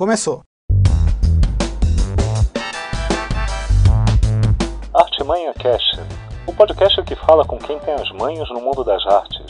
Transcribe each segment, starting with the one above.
Começou! Artimanha Cast, o podcast que fala com quem tem as manhas no mundo das artes.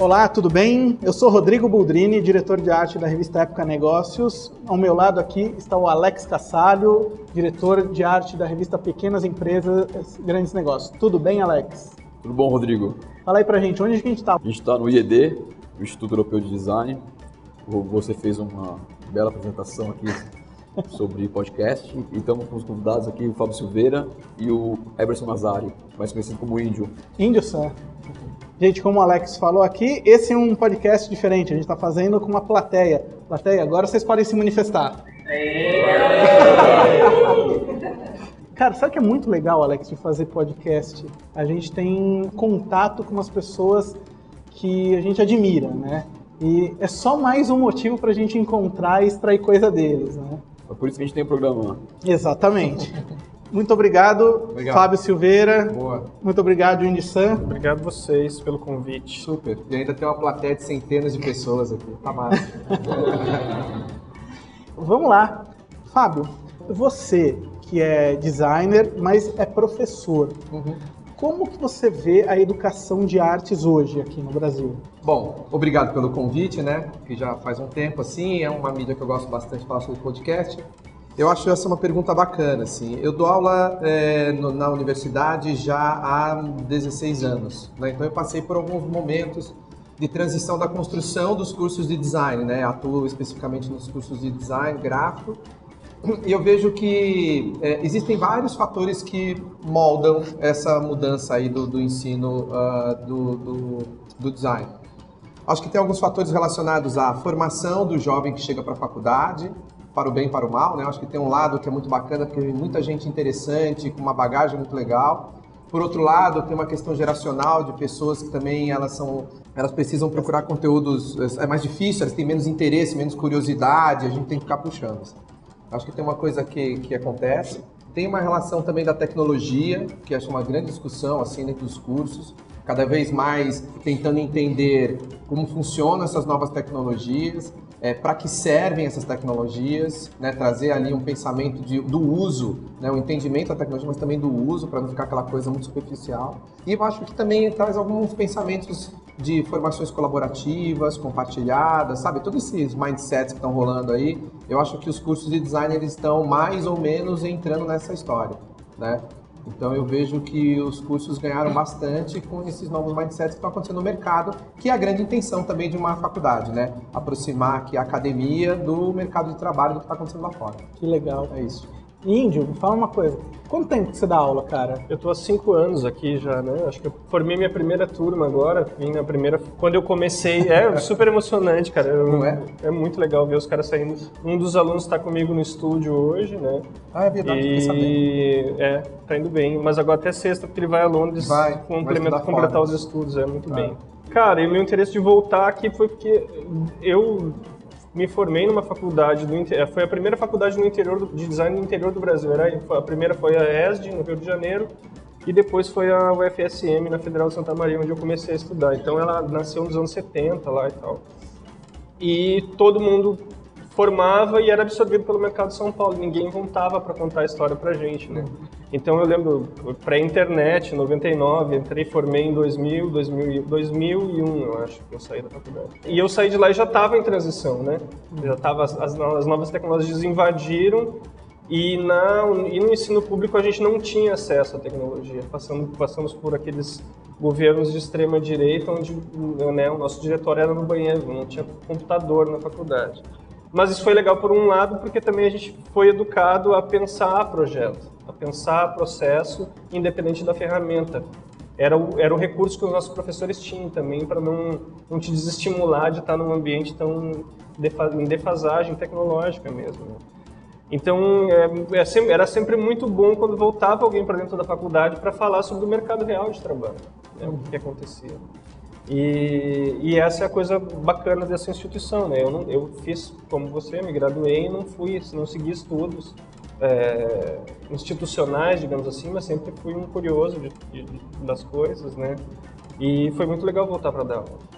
Olá, tudo bem? Eu sou Rodrigo Buldrini, diretor de arte da revista Época Negócios. Ao meu lado aqui está o Alex Cassalho, diretor de arte da revista Pequenas Empresas, Grandes Negócios. Tudo bem, Alex? Tudo bom, Rodrigo? Fala aí pra gente, onde a gente está? A gente está no IED, o Instituto Europeu de Design. Você fez uma bela apresentação aqui sobre podcast e estamos com os convidados aqui, o Fábio Silveira e o Eberson Nazari, mais conhecido como Índio. Índio, Sam. Gente, como o Alex falou aqui, esse é um podcast diferente. A gente está fazendo com uma plateia. Plateia, agora vocês podem se manifestar. Cara, sabe que é muito legal, Alex, de fazer podcast? A gente tem contato com as pessoas que a gente admira, né? E é só mais um motivo para a gente encontrar e extrair coisa deles, né? É por isso que a gente tem o programa. Exatamente. Muito obrigado, Obrigado. Fábio Silveira. Boa. Muito obrigado, Indy San. Obrigado vocês pelo convite. Super. E ainda tem uma plateia de centenas de pessoas aqui. Tá massa. Vamos lá. Fábio, você que é designer, mas é professor. Como que você vê a educação de artes hoje aqui no Brasil? Bom, obrigado pelo convite, né? Que já faz um tempo assim, é uma mídia que eu gosto bastante de falar sobre podcast. Eu acho essa uma pergunta bacana, assim. Eu dou aula é, no- na universidade já há 16 anos, né? Então eu passei por alguns momentos de transição da construção dos cursos de design, né? Atuo especificamente nos cursos de design gráfico e eu vejo que é, existem vários fatores que moldam essa mudança aí do, do ensino ah, do, do, do design. Acho que tem alguns fatores relacionados à formação do jovem que chega para a faculdade, para o bem e para o mal, né? Acho que tem um lado que é muito bacana, porque tem muita gente interessante, com uma bagagem muito legal. Por outro lado, tem uma questão geracional de pessoas que também elas são, elas precisam procurar conteúdos, é mais difícil, elas têm menos interesse, menos curiosidade, a gente tem que ficar puxando. Acho que tem uma coisa que, que acontece. Tem uma relação também da tecnologia, que acho uma grande discussão assim dentro dos cursos, cada vez mais tentando entender como funcionam essas novas tecnologias, é, para que servem essas tecnologias, né, trazer ali um pensamento de, do uso, né, o entendimento da tecnologia, mas também do uso, para não ficar aquela coisa muito superficial. E eu acho que também traz alguns pensamentos de formações colaborativas, compartilhadas, sabe? Todos esses mindsets que estão rolando aí, eu acho que os cursos de design eles estão mais ou menos entrando nessa história, né? Então eu vejo que os cursos ganharam bastante com esses novos mindsets que estão acontecendo no mercado, que é a grande intenção também de uma faculdade, né? Aproximar aqui a academia do mercado de trabalho do que está acontecendo lá fora. Que legal. É isso. Índio, me fala uma coisa. Quanto tempo que você dá aula, cara? Eu tô há cinco anos aqui já, né? Acho que eu formei minha primeira turma agora. Vim na primeira. Quando eu comecei. É super emocionante, cara. Eu- Não é? É muito legal ver os caras saindo. Um dos alunos está comigo no estúdio hoje, né? Ah, é verdade, fiquei sabendo. E é, tá indo bem. Mas agora até sexta, porque ele vai a Londres Vai, complementar, completar os estudos. É muito Ah. bem. Cara, e o meu interesse de voltar aqui foi porque eu me formei numa faculdade do inte- foi a primeira faculdade no interior do, de design no interior do Brasil. Era a primeira foi a ESD no Rio de Janeiro e depois foi a UFSM na Federal de Santa Maria onde eu comecei a estudar. Então ela nasceu nos anos 70 lá e tal. E todo mundo formava e era absorvido pelo mercado de São Paulo. Ninguém voltava para contar a história pra gente, né? Então eu lembro pré-internet, 99, entrei, formei em 2000, 2000, e- 2001, eu acho que eu saí da faculdade. E eu saí de lá e já estava em transição, né? Já tava as, as novas tecnologias invadiram e, na, e no ensino público a gente não tinha acesso à tecnologia. Passamos, passamos por aqueles governos de extrema direita onde né, o nosso diretório era no banheiro, não tinha computador na faculdade. Mas isso foi legal por um lado, porque também a gente foi educado a pensar projeto, a pensar processo, independente da ferramenta. Era o, era o recurso que os nossos professores tinham também, para não, não te desestimular de estar num ambiente tão em defasagem tecnológica mesmo. né? Então, é, é era sempre muito bom quando voltava alguém para dentro da faculdade para falar sobre o mercado real de trabalho, né, o que acontecia. E, e essa é a coisa bacana dessa instituição, né? Eu, não, eu fiz como você, me graduei e não fui, não segui estudos. é, institucionais, digamos assim, mas sempre fui um curioso de, de, das coisas, né? E foi muito legal voltar para dar aula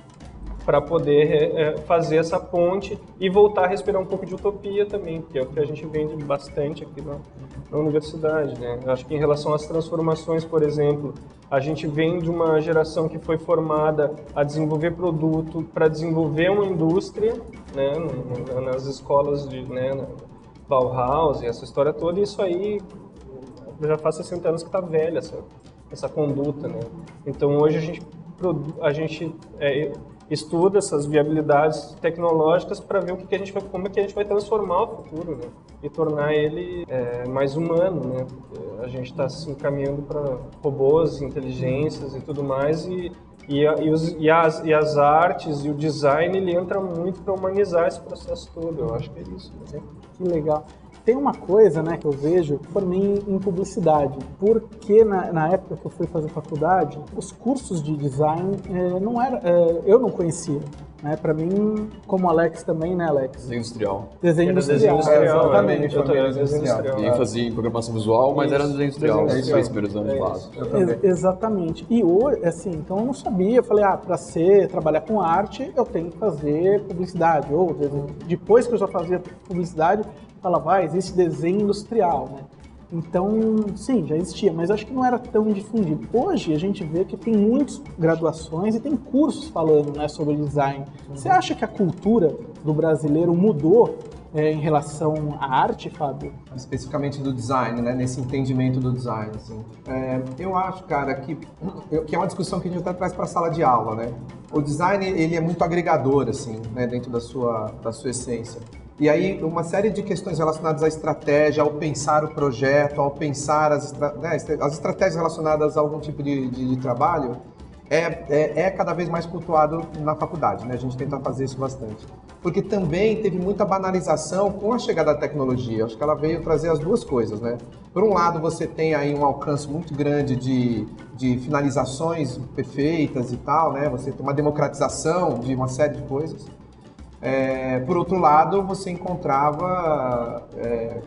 para poder é, é, fazer essa ponte e voltar a respirar um pouco de utopia também, que é o que a gente vende bastante aqui na, na universidade. Né? Acho que em relação às transformações, por exemplo, a gente vem de uma geração que foi formada a desenvolver produto para desenvolver uma indústria, né? nas escolas de né? Bauhaus e essa história toda, e isso aí já faz 60 anos que está velha essa, essa conduta. Né? Então hoje a gente, a gente é, estuda essas viabilidades tecnológicas para ver o que, que, a gente vai, como é que a gente vai transformar o futuro, né? E tornar ele é, mais humano, né? A gente está se encaminhando para robôs, inteligências e tudo mais e e, e, os, e, as, e as artes e o design ele entra muito para humanizar esse processo todo. Eu acho que é isso. Né? Que legal. Tem uma coisa né, que eu vejo, formei em publicidade, porque na, na, época que eu fui fazer faculdade, os cursos de design é, não era, é, eu não conhecia. Né? Para mim, como Alex também, né, Alex? Desenho industrial. Desenho industrial, desenho industrial exatamente. Eu também, desenho industrial. E fazia em programação visual, mas Isso. era desenho industrial. Desenho Os industrial. três primeiros anos É de base. Ex- exatamente. E hoje, assim, então eu não sabia. Eu falei, ah, para ser trabalhar com arte, eu tenho que fazer publicidade. Ou depois que eu já fazia publicidade, falava, ah, existe desenho industrial, né? Então, sim, já existia, mas acho que não era tão difundido. Hoje a gente vê que tem muitas graduações e tem cursos falando né, sobre design. Você acha que a cultura do brasileiro mudou é, em relação à arte, Fábio? especificamente do design, né? Nesse entendimento do design, assim. É, eu acho, cara, que, que é uma discussão que a gente até traz para a sala de aula, né? O design, ele é muito agregador, assim, né? Dentro da sua, da sua essência. E aí, uma série de questões relacionadas à estratégia, ao pensar o projeto, ao pensar as, estra- né, as estratégias relacionadas a algum tipo de, de- de trabalho, é, é, é cada vez mais cultuado na faculdade, né? A gente tenta fazer isso bastante. Porque também teve muita banalização com a chegada da tecnologia. Acho que ela veio trazer as duas coisas, né? Por um lado, você tem aí um alcance muito grande de, de finalizações perfeitas e tal, né? Você tem uma democratização de uma série de coisas. É, por outro lado, você encontrava, é,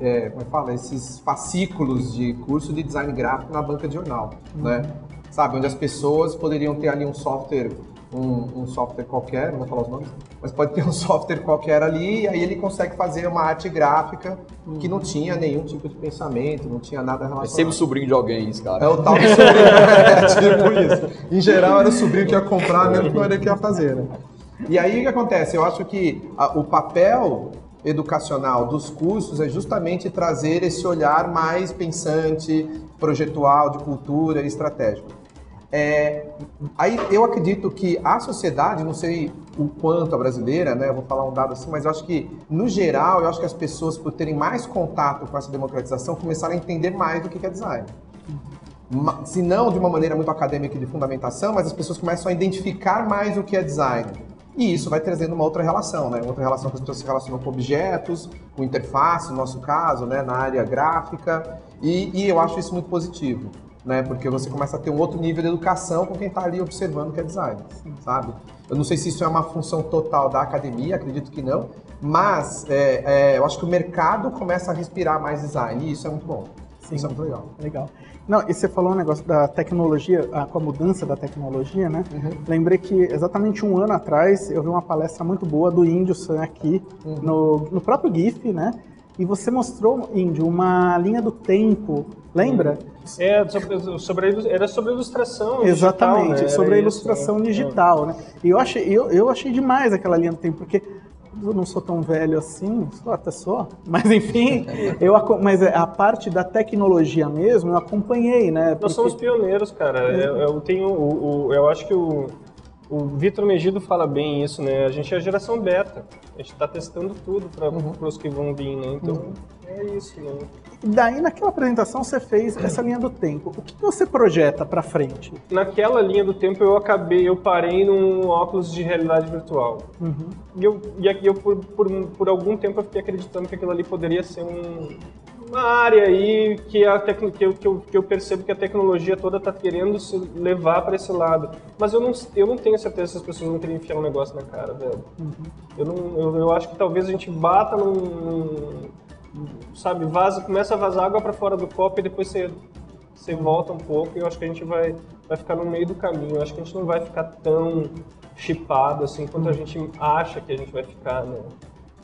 é, como é que fala, esses fascículos de curso de design gráfico na banca de jornal, né? Sabe, onde as pessoas poderiam ter ali um software, um, um software qualquer, não vou falar os nomes, mas pode ter um software qualquer ali e aí ele consegue fazer uma arte gráfica que não tinha nenhum tipo de pensamento, não tinha nada É relacionado. sempre sobrinho de alguém, esse cara. É o tal do sobrinho, é, tipo isso. Em geral era o sobrinho que ia comprar, mesmo que não era que ia fazer, né? E aí o que acontece? Eu acho que a- o papel educacional dos cursos é justamente trazer esse olhar mais pensante, projetual, de cultura e estratégico. É, aí eu acredito que a sociedade, não sei o quanto a brasileira, né? Eu vou falar um dado assim, mas eu acho que, no geral, eu acho que as pessoas, por terem mais contato com essa democratização, começaram a entender mais do que é design se não de uma maneira muito acadêmica de fundamentação, mas as pessoas começam a identificar mais o que é design. E isso vai trazendo uma outra relação, né? Outra relação que as pessoas se relacionam com objetos, com interface, no nosso caso, né? Na área gráfica. E, e eu acho isso muito positivo, né? Porque você começa a ter um outro nível de educação com quem está ali observando o que é design, sabe? Eu não sei se isso é uma função total da academia, acredito que não, mas é, é, eu acho que o mercado começa a respirar mais design e isso é muito bom. Sim. Isso é muito legal. Legal. Não, e você falou um negócio da tecnologia, ah, com a mudança da tecnologia, né? Lembrei que exatamente um ano atrás eu vi uma palestra muito boa do Índio San aqui, no, no próprio GIF, né? E você mostrou, Índio, uma linha do tempo, lembra? É, sobre, era sobre a ilustração Exatamente, digital, né? sobre Era a isso, ilustração né? digital, né? E eu achei, eu, eu achei demais aquela linha do tempo, porque eu não sou tão velho assim, sou até sou, mas enfim, eu, mas a parte da tecnologia mesmo eu acompanhei, né? Nós porque- somos pioneiros, cara. Eu, eu tenho, o, o- eu acho que o, o Vitor Megido fala bem isso, né? A gente é a geração beta. A gente está testando tudo para os que vão vir, né? Então é isso, né? E daí naquela apresentação você fez essa linha do tempo. O que você projeta para frente? Naquela linha do tempo eu acabei, eu parei num óculos de realidade virtual. E eu, e aqui eu por, por, por algum tempo eu fiquei acreditando que aquilo ali poderia ser um, uma área aí que, a tecno, que, eu, que, eu, que eu percebo que a tecnologia toda está querendo se levar para esse lado. Mas eu não, eu não tenho certeza se as pessoas vão querer enfiar um negócio na cara, velho. Eu, não, eu, eu acho que talvez a gente bata num, sabe, vaza, começa a vazar água para fora do copo e depois você, você volta um pouco e eu acho que a gente vai, vai ficar no meio do caminho. Eu acho que a gente não vai ficar tão chipado assim quanto a gente acha que a gente vai ficar, né?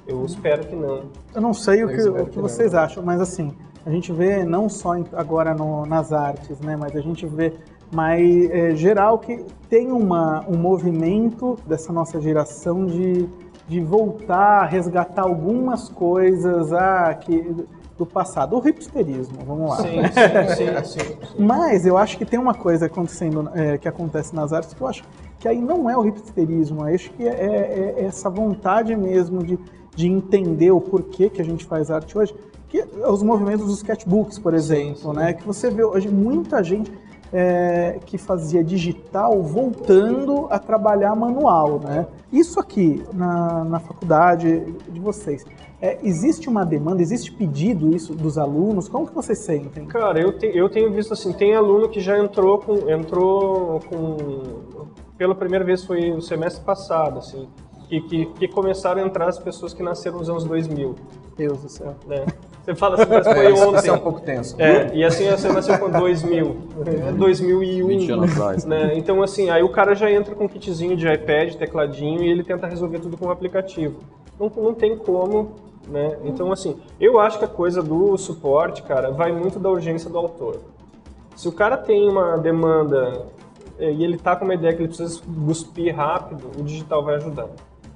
Eu espero que não. Eu não sei o que, o que que vocês acham, mas assim, a gente vê não só agora no- nas artes, né, mas a gente vê mais é, geral que tem uma, um movimento dessa nossa geração de, de voltar a resgatar algumas coisas ah, que, do passado. O hipsterismo, vamos lá. Sim, sim, sim, sim, sim. Mas eu acho que tem uma coisa acontecendo, é, que acontece nas artes que eu acho que aí não é o hipsterismo, acho que é, é- é essa vontade mesmo de, de entender o porquê que a gente faz arte hoje, que é os movimentos dos sketchbooks, por exemplo, né? Que você vê hoje muita gente é, que fazia digital voltando a trabalhar manual, né? Isso aqui na, na faculdade de vocês, é, existe uma demanda, existe pedido isso dos alunos? Como que vocês sentem? Cara, eu, te- eu tenho visto assim, tem aluno que já entrou com, entrou com, pela primeira vez foi o semestre passado, assim, que, que, que começaram a entrar as pessoas que nasceram nos anos 2000, Deus do céu. né? Você fala assim, mas É, foi isso, ontem. isso é um pouco tenso. É, e assim você nasceu com 2000, 2001. 20 anos atrás. Né? Então, assim, aí o cara já entra com um kitzinho de iPad, tecladinho, e ele tenta resolver tudo com o aplicativo. Não, não tem como, né? Então, assim, eu acho que a coisa do suporte, cara, vai muito da urgência do autor. Se o cara tem uma demanda eh, e ele tá com uma ideia que ele precisa cuspir rápido, o digital vai ajudar.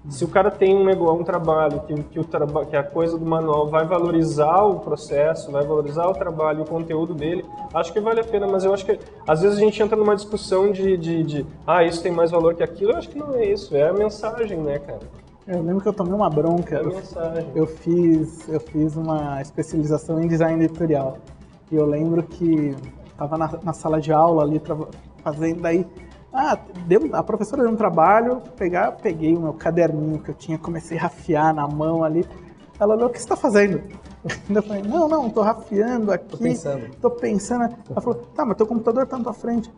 Se o cara tem um negócio, um trabalho que, que, o traba que a coisa do manual vai valorizar o processo, vai valorizar o trabalho e o conteúdo dele, acho que vale a pena. Mas eu acho que às vezes a gente entra numa discussão de, de, de ah, isso tem mais valor que aquilo. Eu acho que não é isso, é a mensagem, né, cara? Eu lembro que eu tomei uma bronca. É a Eu, mensagem. eu fiz, eu fiz uma especialização em design editorial. E eu lembro que estava na, na sala de aula ali fazendo daí. Ah, deu, a professora deu um trabalho, pegar, peguei o meu caderninho que eu tinha, comecei a rafiar na mão ali. Ela olhou, o que você está fazendo? Eu falei, não, não, estou rafiando aqui. Tô pensando. Tô pensando. Ela falou, tá, mas teu computador tá na tua frente.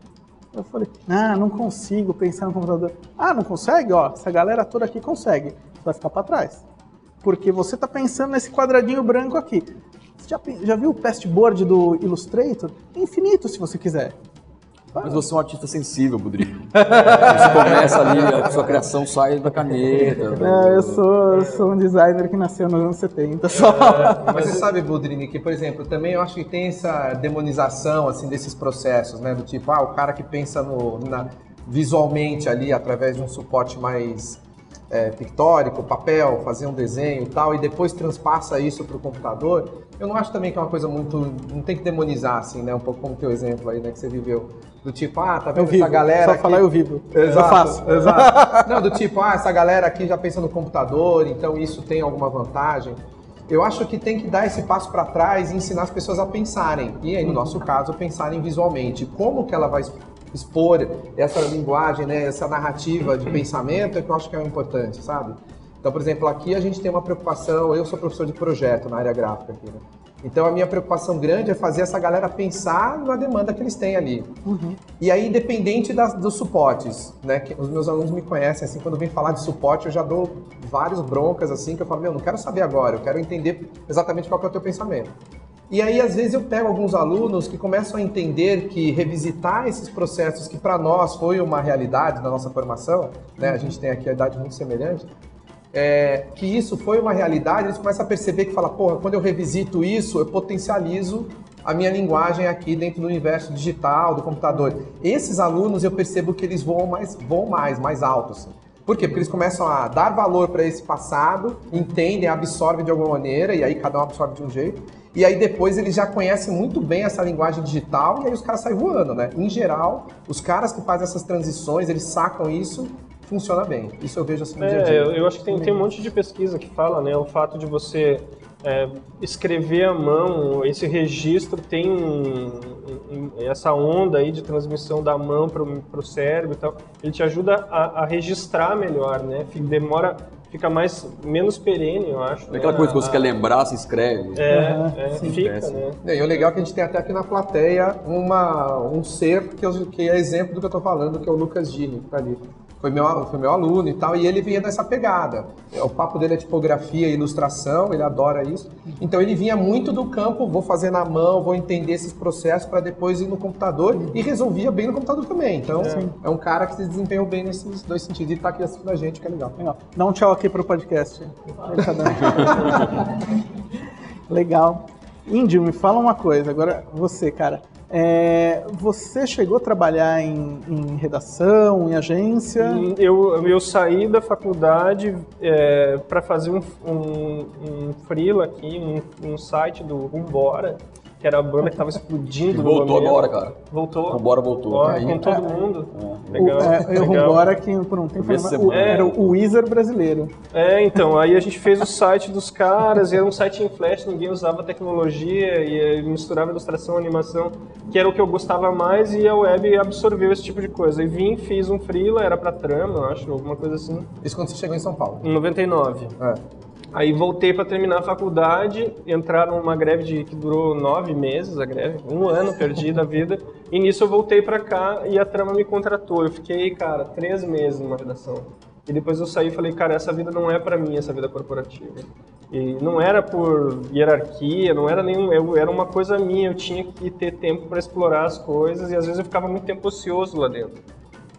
Eu falei, ah, não consigo pensar no computador. Ah, não consegue? Ó, essa galera toda aqui consegue. Você vai ficar para trás. Porque você tá pensando nesse quadradinho branco aqui. Você já, já viu o pasteboard do Illustrator? Infinito, se você quiser. Mas você é um artista sensível, Budrinho. Você começa ali, a sua criação sai da caneta. do- É, eu sou, eu sou um designer que nasceu nos anos 70 só. Mas você sabe, Budrini, que, por exemplo, também eu acho que tem essa demonização, assim, desses processos, né? Do tipo, ah, o cara que pensa no, na- visualmente ali, através de um suporte mais é, pictórico, papel, fazer um desenho e tal, e depois transpassa isso para o computador, eu não acho também que é uma coisa muito... Não tem que demonizar, assim, né? Um pouco como o teu exemplo aí, né? Que você viveu. Do tipo, ah, tá Eu vendo vivo. essa galera Só aqui- falar eu vivo. Eu Exato, faço. Exato. Não, do tipo, ah, essa galera aqui já pensa no computador, então isso tem alguma vantagem. Eu acho que tem que dar esse passo para trás e ensinar as pessoas a pensarem. E aí, no nosso caso, pensarem visualmente. Como que ela vai expor essa linguagem, né, essa narrativa de pensamento é que eu acho que é importante, sabe? Então, por exemplo, aqui a gente tem uma preocupação, eu sou professor de projeto na área gráfica aqui, né? Então a minha preocupação grande é fazer essa galera pensar na demanda que eles têm ali. E aí, independente das, dos suportes, né? Que os meus alunos me conhecem, assim, quando vem falar de suporte, eu já dou vários broncas, assim, que eu falo, meu, não quero saber agora, eu quero entender exatamente qual que é o teu pensamento. E aí, às vezes, eu pego alguns alunos que começam a entender que revisitar esses processos que para nós foi uma realidade na nossa formação, né? A gente tem aqui a idade muito semelhante, é, que isso foi uma realidade, eles começam a perceber que fala, porra, quando eu revisito isso, eu potencializo a minha linguagem aqui dentro do universo digital, do computador. Esses alunos eu percebo que eles voam mais, voam mais, mais alto. Assim. Por quê? Porque eles começam a dar valor para esse passado, entendem, absorvem de alguma maneira, e aí cada um absorve de um jeito. E aí depois eles já conhecem muito bem essa linguagem digital e aí os caras saem voando, né? Em geral, os caras que fazem essas transições, eles sacam isso, funciona bem. Isso eu vejo assim no dia a dia. É, eu, eu acho que tem, tem um monte de pesquisa que fala, né? O fato de você é, escrever à mão, esse registro tem um- um- essa onda aí de transmissão da mão para o cérebro e tal. Ele te ajuda a, a registrar melhor, né? Fica- Demora, fica mais menos perene, eu acho. É aquela né? coisa que você A- quer lembrar, se inscreve. É, Aham, é, sim. fica, Esquece. né? E o legal é que a gente tem até aqui na plateia uma, um ser que, eu- que é exemplo do que eu tô falando, que é o Lucas Gini, que tá ali. Foi meu, foi meu aluno e tal, e ele vinha dessa pegada. O papo dele é tipografia e ilustração, ele adora isso. Então ele vinha muito do campo, vou fazer na mão, vou entender esses processos para depois ir no computador e resolvia bem no computador também. Então é, um cara que se desempenhou bem nesses dois sentidos e tá aqui assistindo a gente, que é legal. Legal. Dá um tchau aqui pro podcast. Legal. Índio, me fala uma coisa. Agora, você, cara. É, você chegou a trabalhar em, em redação, em agência? Eu, eu saí da faculdade é, para fazer um, um, um aqui, um, um site do Umbora que era a banda que tava explodindo. voltou agora, cara. Voltou. Vambora voltou. Ó, com todo mundo. É. Legal. O, é, legal. Vambora que por um tempo era, era o Wizard brasileiro. É, então, aí a gente fez o site dos caras, e era um site em flash, ninguém usava tecnologia, e misturava ilustração, animação, que era o que eu gostava mais, e a web absorveu esse tipo de coisa. E vim, fiz um freela, era pra trama, acho, alguma coisa assim. Isso quando você chegou em São Paulo? Em 99. É. Aí voltei para terminar a faculdade, entraram numa greve de, que durou nove meses, a greve, um ano perdi da vida. E nisso eu voltei para cá e a trama me contratou. Eu fiquei, cara, três meses numa redação. E depois eu saí e falei, cara, essa vida não é para mim, essa vida corporativa. E não era por hierarquia, não era nenhum, eu, era uma coisa minha, eu tinha que ter tempo para explorar as coisas e às vezes eu ficava muito tempo ocioso lá dentro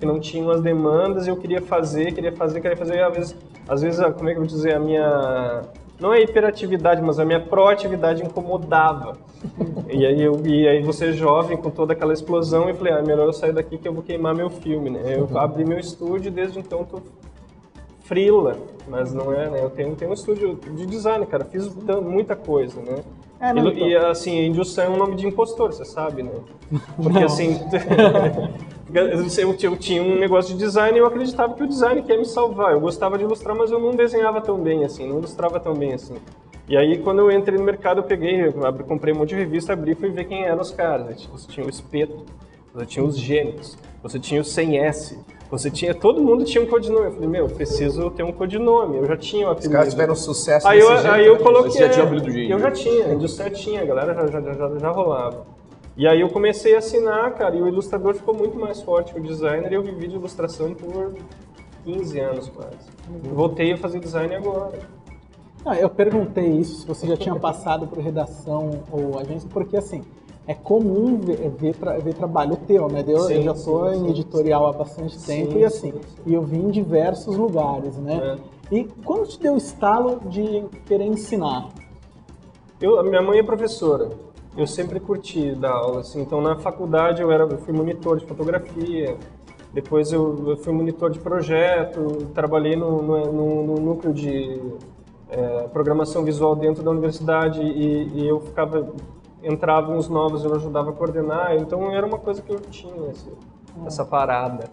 que não tinham as demandas e eu queria fazer, queria fazer, queria fazer. E às vezes, às vezes, como é que eu vou dizer, a minha não é hiperatividade, mas a minha proatividade incomodava. e aí eu e aí você jovem com toda aquela explosão, eu falei, ah, melhor eu sair daqui que eu vou queimar meu filme, né? Eu abri meu estúdio e desde então tô frila, mas não é, né? Eu tenho, tenho um estúdio de design, cara, fiz muita coisa, né? É, e, então. e, assim, indústria é um nome de impostor, você sabe, né? Porque não. assim, eu, eu tinha um negócio de design e eu acreditava que o design quer me salvar. Eu gostava de ilustrar, mas eu não desenhava tão bem assim, não ilustrava tão bem assim. E aí, quando eu entrei no mercado, eu peguei, eu abri, comprei um monte de revista, abri e fui ver quem eram os caras. Você tinha o Espeto, você tinha os Gêmeos, você tinha o 100S, você tinha, todo mundo tinha um codinome. Eu falei, meu, preciso ter um codinome. Eu já tinha apelido. Os caras tiveram sucesso aí eu, jeito, Aí eu coloquei. Você já tinha o apelido do Eu já tinha, a indústria tinha, a galera já, já, já, já rolava. E aí eu comecei a assinar, cara, e o ilustrador ficou muito mais forte que o designer e eu vivi de ilustração por 15 anos quase. Uhum. Voltei a fazer design agora. Ah, eu perguntei isso, se você já tinha passado por redação ou agência, porque assim, é comum ver, ver, tra ver trabalho teu, né? Eu, sim, eu já estou em editorial há bastante tempo sim, e assim, sim, e eu vi em diversos lugares, né? É. E quando te deu o estalo de querer ensinar? Eu, a minha mãe é professora eu sempre curti dar aula, assim. Então, na faculdade eu era, eu fui monitor de fotografia, depois eu, eu fui monitor de projeto, trabalhei no, no, no, no núcleo de é, programação visual dentro da universidade e, e, eu ficava, entrava uns novos, eu ajudava a coordenar, então era uma coisa que eu tinha, assim, essa parada.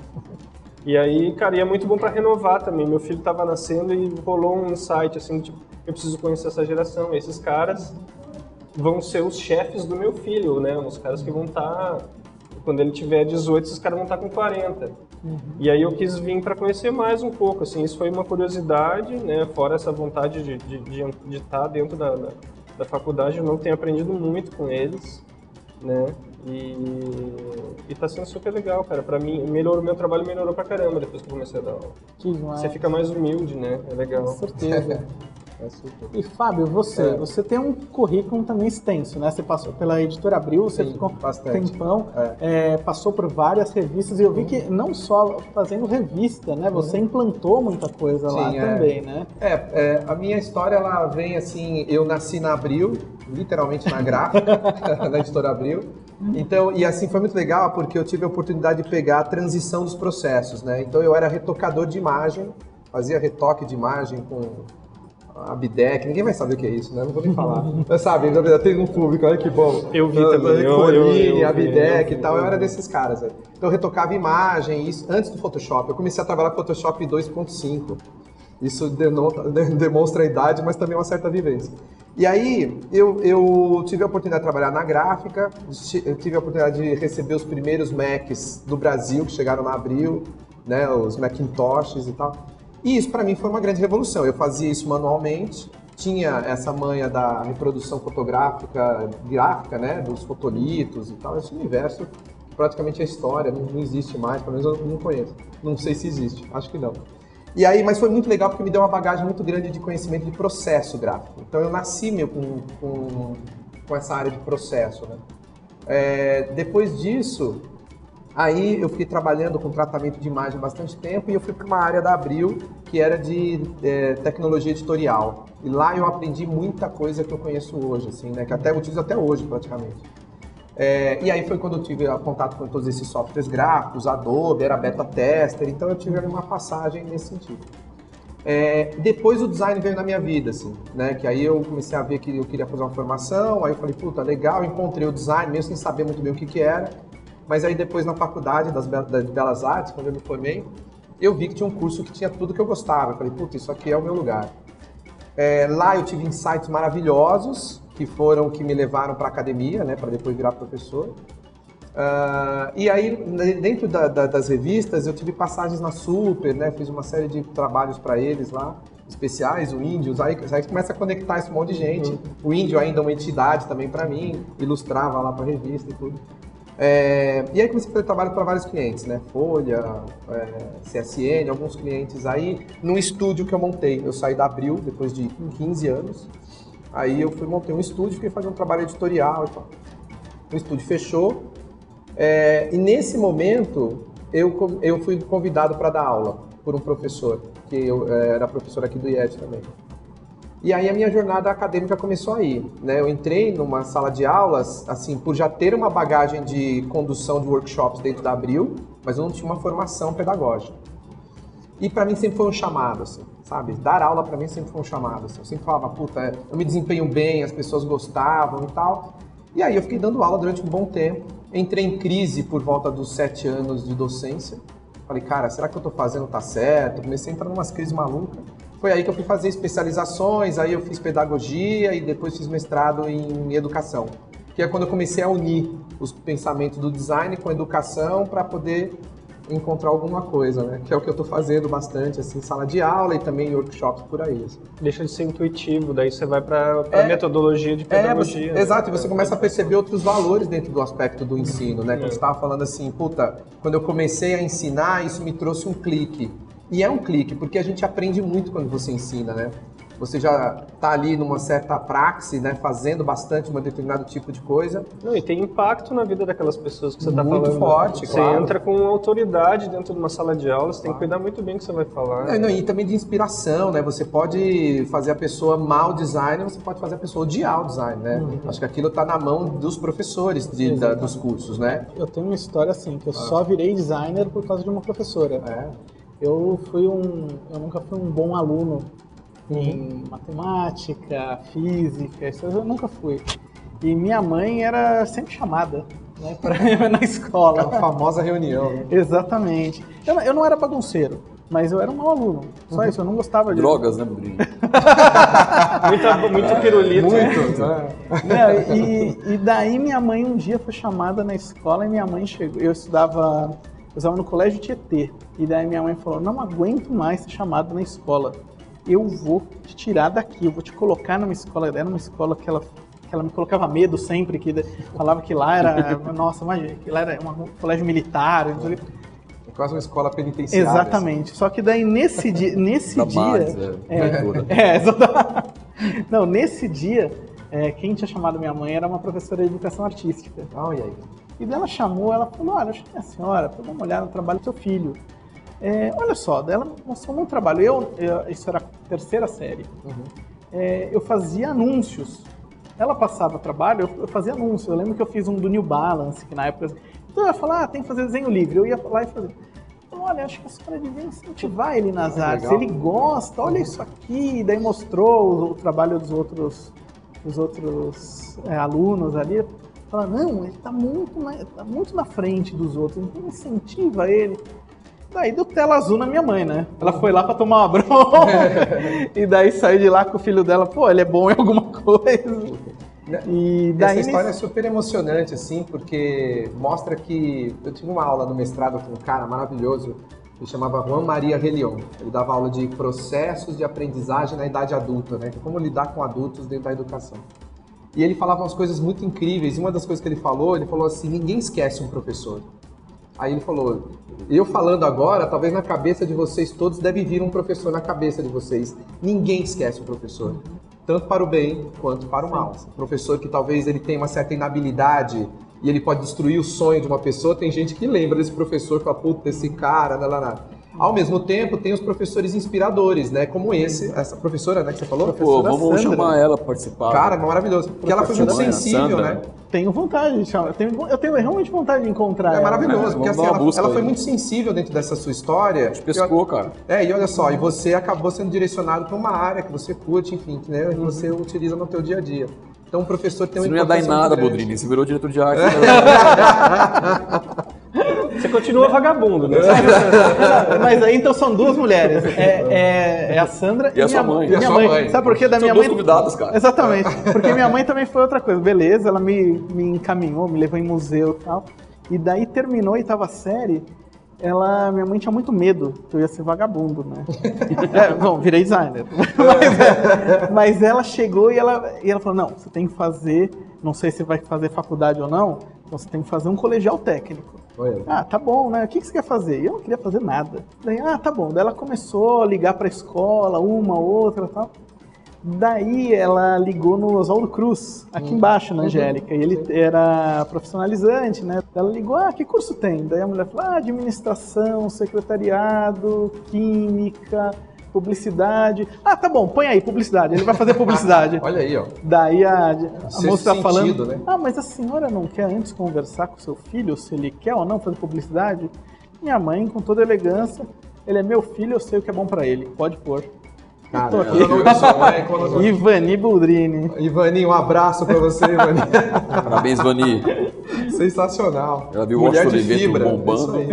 E aí, cara, e é muito bom para renovar também. Meu filho estava nascendo e rolou um insight, assim, tipo, eu preciso conhecer essa geração, esses caras vão ser os chefes do meu filho, né? Os caras que vão estar. Tá, quando ele tiver 18, esses caras vão estar tá com 40. Uhum. E aí eu quis vir para conhecer mais um pouco, assim, isso foi uma curiosidade, né? Fora essa vontade de, de, de, de estar tá dentro da, da, da, faculdade, eu não tenho aprendido muito com eles, né? E, e tá sendo super legal, cara. Para mim, melhorou, meu trabalho melhorou pra caramba depois que eu comecei a dar aula. Que Você fica mais humilde, né? É legal. Com certeza. E Fábio, você, é. você tem um currículo também extenso, né? Você passou pela editora Abril, você Sim, ficou bastante. tempão, é. É, passou por várias revistas e eu vi que não só fazendo revista, né? Você uhum. implantou muita coisa Sim, lá é. também, né? É, é, a minha história ela vem assim, eu nasci na Abril, literalmente na gráfica, na editora Abril. Então, e assim foi muito legal porque eu tive a oportunidade de pegar a transição dos processos, né? Então eu era retocador de imagem, fazia retoque de imagem com Abdec, ninguém vai saber o que é isso, né? Não vou nem falar. Mas sabe, ainda tem um público, olha que bom. Eu vi também. Coline, Abdec e tal, eu era desses caras aí. Então eu retocava imagem, isso, antes do Photoshop. Eu comecei a trabalhar com Photoshop 2.5. Isso denota, demonstra a idade, mas também uma certa vivência. E aí, eu, eu tive a oportunidade de trabalhar na gráfica, tive a oportunidade de receber os primeiros Macs do Brasil, que chegaram na Abril, né, os Macintoshes e tal. E isso para mim foi uma grande revolução. Eu fazia isso manualmente, tinha essa manha da reprodução fotográfica, gráfica, né, dos fotolitos e tal, esse universo praticamente a história, não, existe mais, pelo menos eu não conheço. Não sei se existe, acho que não. E aí, mas foi muito legal porque me deu uma bagagem muito grande de conhecimento de processo gráfico. Então eu nasci meio com, com, com essa área de processo, né? É, depois disso, aí eu fiquei trabalhando com tratamento de imagem bastante tempo e eu fui para uma área da Abril que era de é, tecnologia editorial. E lá eu aprendi muita coisa que eu conheço hoje, assim, né? Que até utilizo até hoje praticamente. É, e aí foi quando eu tive contato com todos esses softwares gráficos, Adobe, era beta tester, então eu tive uma passagem nesse sentido. É, depois o design veio na minha vida, assim, né? Que aí eu comecei a ver que eu queria fazer uma formação, aí eu falei, puta, legal, encontrei o design, mesmo sem saber muito bem o que que era. Mas aí depois na faculdade das das Belas Artes, quando eu me formei, eu vi que tinha um curso que tinha tudo que eu gostava. Eu falei, puta, isso aqui é o meu lugar. É, lá eu tive insights maravilhosos, que foram que me levaram para a academia, né, para depois virar professor. Uh, e aí, dentro da, da, das revistas, eu tive passagens na Super, né, fiz uma série de trabalhos para eles lá, especiais, o Índios, aí, aí começa a conectar esse monte de gente. Uhum. O Índio ainda é uma entidade também para mim, ilustrava lá para a revista e tudo. É, e aí comecei a fazer trabalho para vários clientes, né? Folha, é, CSN, alguns clientes aí, num estúdio que eu montei. Eu saí da Abril depois de 15 anos Aí eu fui montei um estúdio, fiquei fazendo um trabalho editorial e tal. O estúdio fechou. É, e nesse momento eu, eu fui convidado para dar aula por um professor, que eu é, era professor aqui do IET também. E aí a minha jornada acadêmica começou aí, né? Eu entrei numa sala de aulas, assim, por já ter uma bagagem de condução de workshops dentro da Abril, mas eu não tinha uma formação pedagógica. E para mim sempre foi um chamado, assim sabe? Dar aula para mim sempre foi um chamado. Assim. Eu sempre falava, puta, eu me desempenho bem, as pessoas gostavam e tal. E aí eu fiquei dando aula durante um bom tempo. Entrei em crise por volta dos sete anos de docência. Falei, cara, será que eu estou fazendo tá certo? Comecei a entrar numa crise maluca. Foi aí que eu fui fazer especializações, aí eu fiz pedagogia e depois fiz mestrado em educação. Que é quando eu comecei a unir os pensamentos do design com a educação para poder encontrar alguma coisa, né? Que é o que eu estou fazendo bastante, assim, sala de aula e também workshops por aí. Assim. Deixa de ser intuitivo, daí você vai para a é, metodologia de pedagogia. É, né? Exato, e você começa a perceber outros valores dentro do aspecto do ensino, né? Quando é. você estava falando assim, puta, quando eu comecei a ensinar, isso me trouxe um clique. E é um clique, porque a gente aprende muito quando você ensina, né? você já está ali numa certa praxe, né, fazendo bastante um determinado tipo de coisa. Não, e tem impacto na vida daquelas pessoas que você está falando. Muito forte, Você claro. entra com autoridade dentro de uma sala de aula, você tem que cuidar muito bem do que você vai falar. Não, não, e também de inspiração, né? Você pode fazer a pessoa mal design, você pode fazer a pessoa odiar o design, né? Uhum. Acho que aquilo está na mão dos professores de, da, dos cursos, né? Eu tenho uma história assim, que eu ah. só virei designer por causa de uma professora. É. Eu fui um, eu nunca fui um bom aluno em matemática, física, isso eu nunca fui. E minha mãe era sempre chamada né, pra, na escola. Aquela famosa reunião. Né? Exatamente. Eu, eu não era bagunceiro, mas eu era um mau aluno. Só uhum. isso, eu não gostava de. Drogas, né, Bruno? muito, muito pirulito. Muito, né? Não, e, e daí minha mãe um dia foi chamada na escola e minha mãe chegou. Eu estudava, eu estava no colégio Tietê. E daí minha mãe falou: Não aguento mais ser chamada na escola eu vou te tirar daqui, eu vou te colocar numa escola, era uma escola que ela, que ela me colocava medo sempre, que falava que lá era, nossa, imagina, que lá era um colégio militar, é quase uma escola penitenciária. Exatamente. Assim. Só que daí nesse dia, nesse da dia, base, é, é, é não, nesse dia, é, quem tinha chamado minha mãe era uma professora de educação artística. E aí? E daí ela chamou, ela falou, olha, acho que a senhora, para dar uma olhada no trabalho do seu filho. É, olha só, ela mostrou meu trabalho. Eu, eu, isso era a terceira série. Uhum. É, eu fazia anúncios. Ela passava trabalho, eu, eu, fazia anúncios. Eu lembro que eu fiz um do New Balance, que na época. Então eu ia falar, ah, tem que fazer desenho livre. Eu ia lá e fazer. Então, olha, acho que a senhora devia incentivar ele nas é artes. Legal. Ele gosta, olha isso aqui. Daí mostrou o, o trabalho dos outros, dos outros é, alunos ali. Fala, não, ele está muito, tá muito na frente dos outros, então incentiva ele. Daí deu tela azul na minha mãe, né? Ela foi lá para tomar uma bronca. e daí saiu de lá com o filho dela, pô, ele é bom em alguma coisa. E daí Essa história nesse... é super emocionante, assim, porque mostra que eu tive uma aula no mestrado com um cara maravilhoso, que chamava Juan Maria Relion. Ele dava aula de processos de aprendizagem na idade adulta, né? Como lidar com adultos dentro da educação. E ele falava umas coisas muito incríveis. E uma das coisas que ele falou, ele falou assim: ninguém esquece um professor. Aí ele falou: eu falando agora, talvez na cabeça de vocês todos deve vir um professor na cabeça de vocês. Ninguém esquece o professor, tanto para o bem quanto para o mal. O professor que talvez ele tenha uma certa inabilidade e ele pode destruir o sonho de uma pessoa, tem gente que lembra desse professor, fala, puta, esse cara, lá, lá, lá. Ao mesmo tempo, tem os professores inspiradores, né? Como esse, essa professora, né, que você falou? Pô, vamos Sandra. chamar ela para participar. Cara, maravilhoso. Porque ela foi muito sensível, Sandra. né? Tenho vontade de chamar. Eu tenho, eu tenho realmente vontade de encontrar É ela. maravilhoso, Vamos porque assim, ela, ela foi muito sensível dentro dessa sua história. Pescou, cara. É, e olha só, e você acabou sendo direcionado para uma área que você curte, enfim, que, né, que você utiliza no teu dia a dia. Então o professor tem uma Você não ia dar em nada. Bodrini. Você virou diretor de arte. Você continua vagabundo, né? Mas aí então são duas mulheres. É, é- é a Sandra E a minha sua mãe. minha E a sua mãe. mãe. Sabe por quê? Da São minha mãe. convidadas, cara. Exatamente. Porque minha mãe também foi outra coisa. Beleza, ela me, me encaminhou, me levou em museu e tal. E daí terminou a oitava série. Ela, minha mãe tinha muito medo que eu ia ser vagabundo, né? É, bom, virei designer. Mas, é, mas ela chegou e ela, e ela falou: não, você tem que fazer, não sei se vai fazer faculdade ou não, você tem que fazer um colegial técnico. Ah, tá bom, né? O que que você quer fazer? Eu não queria fazer nada. Daí, ah, tá bom. Daí ela começou a ligar pra escola, uma, outra tal. Daí ela ligou no Oswaldo Cruz, aqui embaixo, na Angélica. E ele era profissionalizante, né? Ela ligou, ah, que curso tem? Daí a mulher falou, ah, administração, secretariado, química, publicidade. Ah, tá bom, põe aí, publicidade. Ele vai fazer publicidade. Olha aí, ó. Daí a, a moça tá falando, né? ah, mas a senhora não quer antes conversar com seu filho se ele quer ou não fazer publicidade? Minha mãe, com toda elegância, ele é meu filho, eu sei o que é bom pra ele, pode pôr. Cara, tô aqui. o o Ivani Buldrini. Ivaninho, um abraço pra você, Ivaninho. Parabéns, Vani. Sensacional. Ela viu o Mulher Evento fibra. bombando. Aí.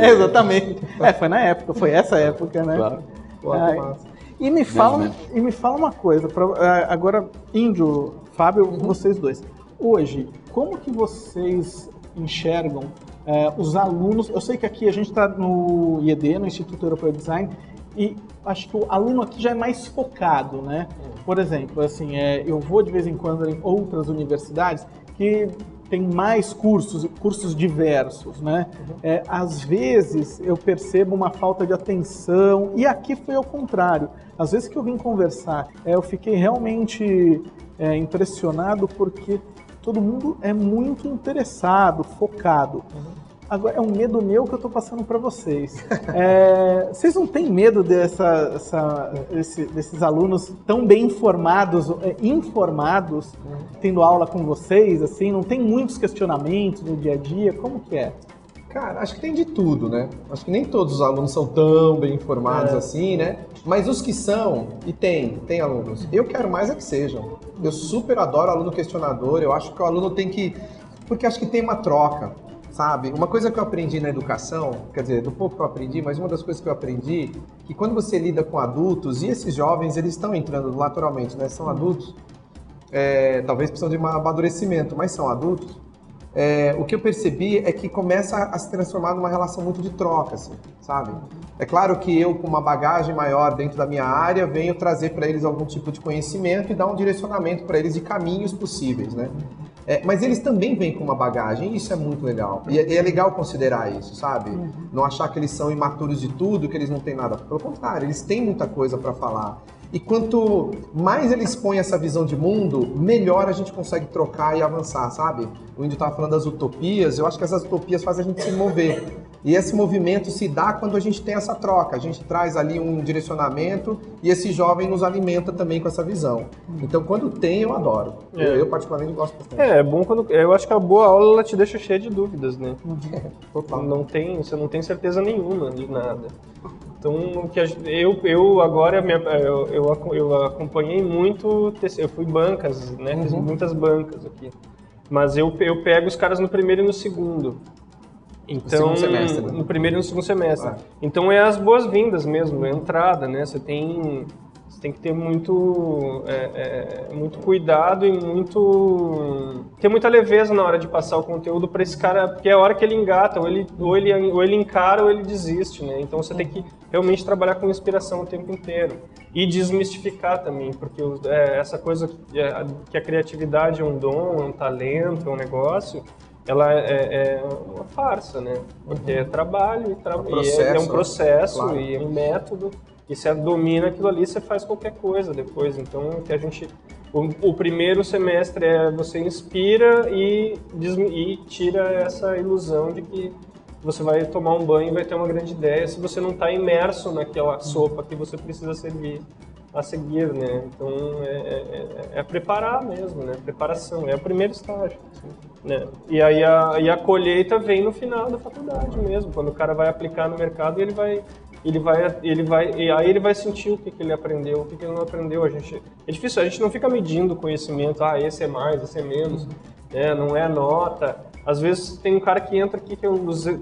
É, exatamente. É, foi na época, foi essa época, né? Claro. Pô, massa. E me fala, e me fala uma coisa, pra- ah, agora, Índio, Fábio, vocês dois. Hoje, como que vocês enxergam eh, os alunos? Eu sei que aqui a gente está no IED, no Instituto Europeu de Design, e acho que o aluno aqui já é mais focado, né? Por exemplo, assim, eh, eu vou de vez em quando em outras universidades que tem mais cursos, cursos diversos, né? É, às vezes eu percebo uma falta de atenção e aqui foi ao contrário. Às vezes que eu vim conversar, é, eu fiquei realmente é, impressionado porque todo mundo é muito interessado, focado. Agora, é um medo meu que eu estou passando para vocês. É, vocês não têm medo dessa, essa- esse- desses alunos tão bem informados, é, informados, tendo aula com vocês? Assim, não tem muitos questionamentos no dia a dia? Como que é? Cara, acho que tem de tudo, né? Acho que nem todos os alunos são tão bem informados É. assim, né? Mas os que são, e tem, tem alunos, eu quero mais é que sejam. Eu super adoro aluno questionador, eu acho que o aluno tem que. Porque acho que tem uma troca, sabe? Uma coisa que eu aprendi na educação, quer dizer, do pouco que eu aprendi, mas uma das coisas que eu aprendi, que quando você lida com adultos, e esses jovens, eles estão entrando naturalmente, né? São adultos, é, talvez precisam de um amadurecimento, mas são adultos. É, o que eu percebi é que começa a se transformar numa relação muito de troca, assim, sabe? É claro que eu, com uma bagagem maior dentro da minha área, venho trazer para eles algum tipo de conhecimento e dar um direcionamento para eles de caminhos possíveis, né? É, mas eles também vêm com uma bagagem, e isso é muito legal. E é, e é legal considerar isso, sabe? Não achar que eles são imaturos de tudo, que eles não têm nada. Pelo contrário, eles têm muita coisa para falar. E quanto mais eles põem essa visão de mundo, melhor a gente consegue trocar e avançar, sabe? O Índio estava falando das utopias, eu acho que essas utopias fazem a gente se mover. E esse movimento se dá quando a gente tem essa troca. A gente traz ali um direcionamento e esse jovem nos alimenta também com essa visão. Então, quando tem, eu adoro. Eu, eu, particularmente, gosto bastante. É, é bom quando. Eu acho que a boa aula ela te deixa cheia de dúvidas, né? Total. Não tem, você não tem certeza nenhuma de nada. Então, o que gente- eu, eu agora, minha- eu, eu, eu acompanhei muito, eu fui bancas, né? Fiz muitas bancas aqui. Mas eu, eu pego os caras no primeiro e no segundo. Então, segundo semestre, né? no primeiro e no segundo semestre. Ah. Então é as boas-vindas mesmo, é a entrada, né? Você tem Você tem que ter muito, é, é, muito cuidado e muito. ter muita leveza na hora de passar o conteúdo para esse cara, porque é a hora que ele engata, ou ele, ou, ele, ou ele encara ou ele desiste, né? Então você tem que realmente trabalhar com inspiração o tempo inteiro. E desmistificar também, porque é, essa coisa que, que a criatividade é um dom, é um talento, é um negócio, ela é, é, uma farsa, né? Porque é trabalho e, tra... processo, e é, é, um processo claro. e é um método. E você domina aquilo ali, você faz qualquer coisa depois. Então, que a gente o, o, primeiro semestre é você inspira e, e tira essa ilusão de que você vai tomar um banho e vai ter uma grande ideia se você não está imerso naquela sopa que você precisa servir a seguir, né? Então é, é, é, preparar mesmo, né? Preparação é o primeiro estágio, assim, né? E aí a, e a colheita vem no final da faculdade mesmo, quando o cara vai aplicar no mercado, ele vai ele vai ele vai e aí ele vai sentir o que, que ele aprendeu, o que, que ele não aprendeu. A gente é difícil, a gente não fica medindo conhecimento, ah, esse é mais, esse é menos, né? Não é nota. Às vezes tem um cara que entra aqui que, eu,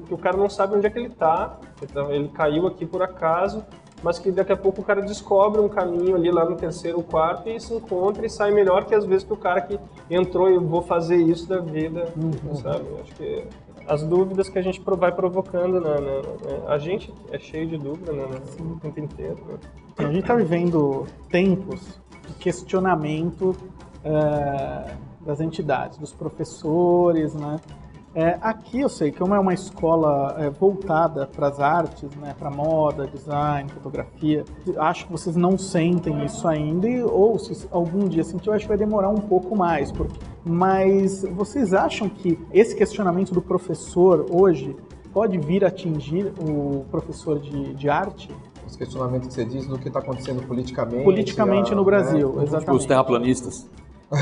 que o cara não sabe onde é que ele está, então ele caiu aqui por acaso mas que daqui a pouco o cara descobre um caminho ali lá no terceiro quarto e se encontra e sai melhor que às vezes que o cara que entrou e vou fazer isso da vida, uhum. sabe? Acho que as dúvidas que a gente vai provocando, na, na, na a gente é cheio de dúvida né, o tempo inteiro. Né? A gente está vivendo tempos de questionamento uh, das entidades, dos professores, né? É, aqui eu sei que como é uma escola é, voltada para as artes, né, para moda, design, fotografia, acho que vocês não sentem isso ainda, ou se algum dia sentir, eu acho que vai demorar um pouco mais. Porque... Mas vocês acham que esse questionamento do professor hoje pode vir a atingir o professor de, de arte? Os questionamentos que você diz do que está acontecendo politicamente. Politicamente a, no Brasil, né? exatamente. Tipo os terraplanistas.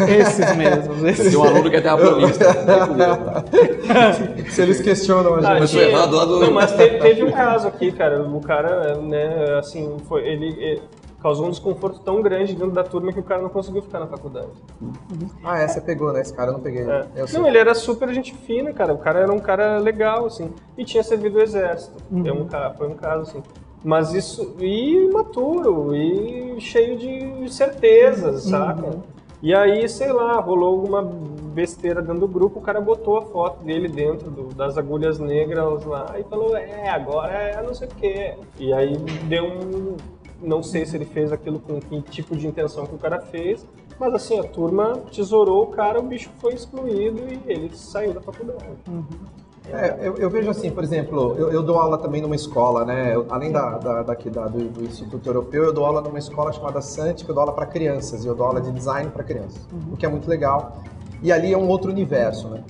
Esses mesmos. Esses. Tem um aluno que é terraplanista. Se eles questionam a gente. Ah, tinha, errado lá do... Não, mas teve, teve, um caso aqui, cara. O cara, né, assim, foi, ele, ele causou um desconforto tão grande dentro da turma que o cara não conseguiu ficar na faculdade. Uhum. Ah, é, você pegou, né? Esse cara eu não peguei. É. não, ele era super gente fina, cara. O cara era um cara legal, assim. E tinha servido o exército. Uhum. É um, foi um caso, assim. Mas isso. E imaturo, e cheio de certezas, uhum. saca? E aí, sei lá, rolou alguma besteira dentro do grupo, o cara botou a foto dele dentro do, das agulhas negras lá e falou, é, agora é não sei o quê. E aí deu um. Não sei se ele fez aquilo com que tipo de intenção que o cara fez, mas assim, a turma tesourou o cara, o bicho foi excluído e ele saiu da faculdade. Uhum. É, eu, eu, vejo assim, por exemplo, eu, eu, dou aula também numa escola, né? Eu, além da, da, daqui da, do, do, Instituto Europeu, eu dou aula numa escola chamada Sante, que eu dou aula para crianças, e eu dou aula de design para crianças, uhum. o que é muito legal. E ali é um outro universo, né?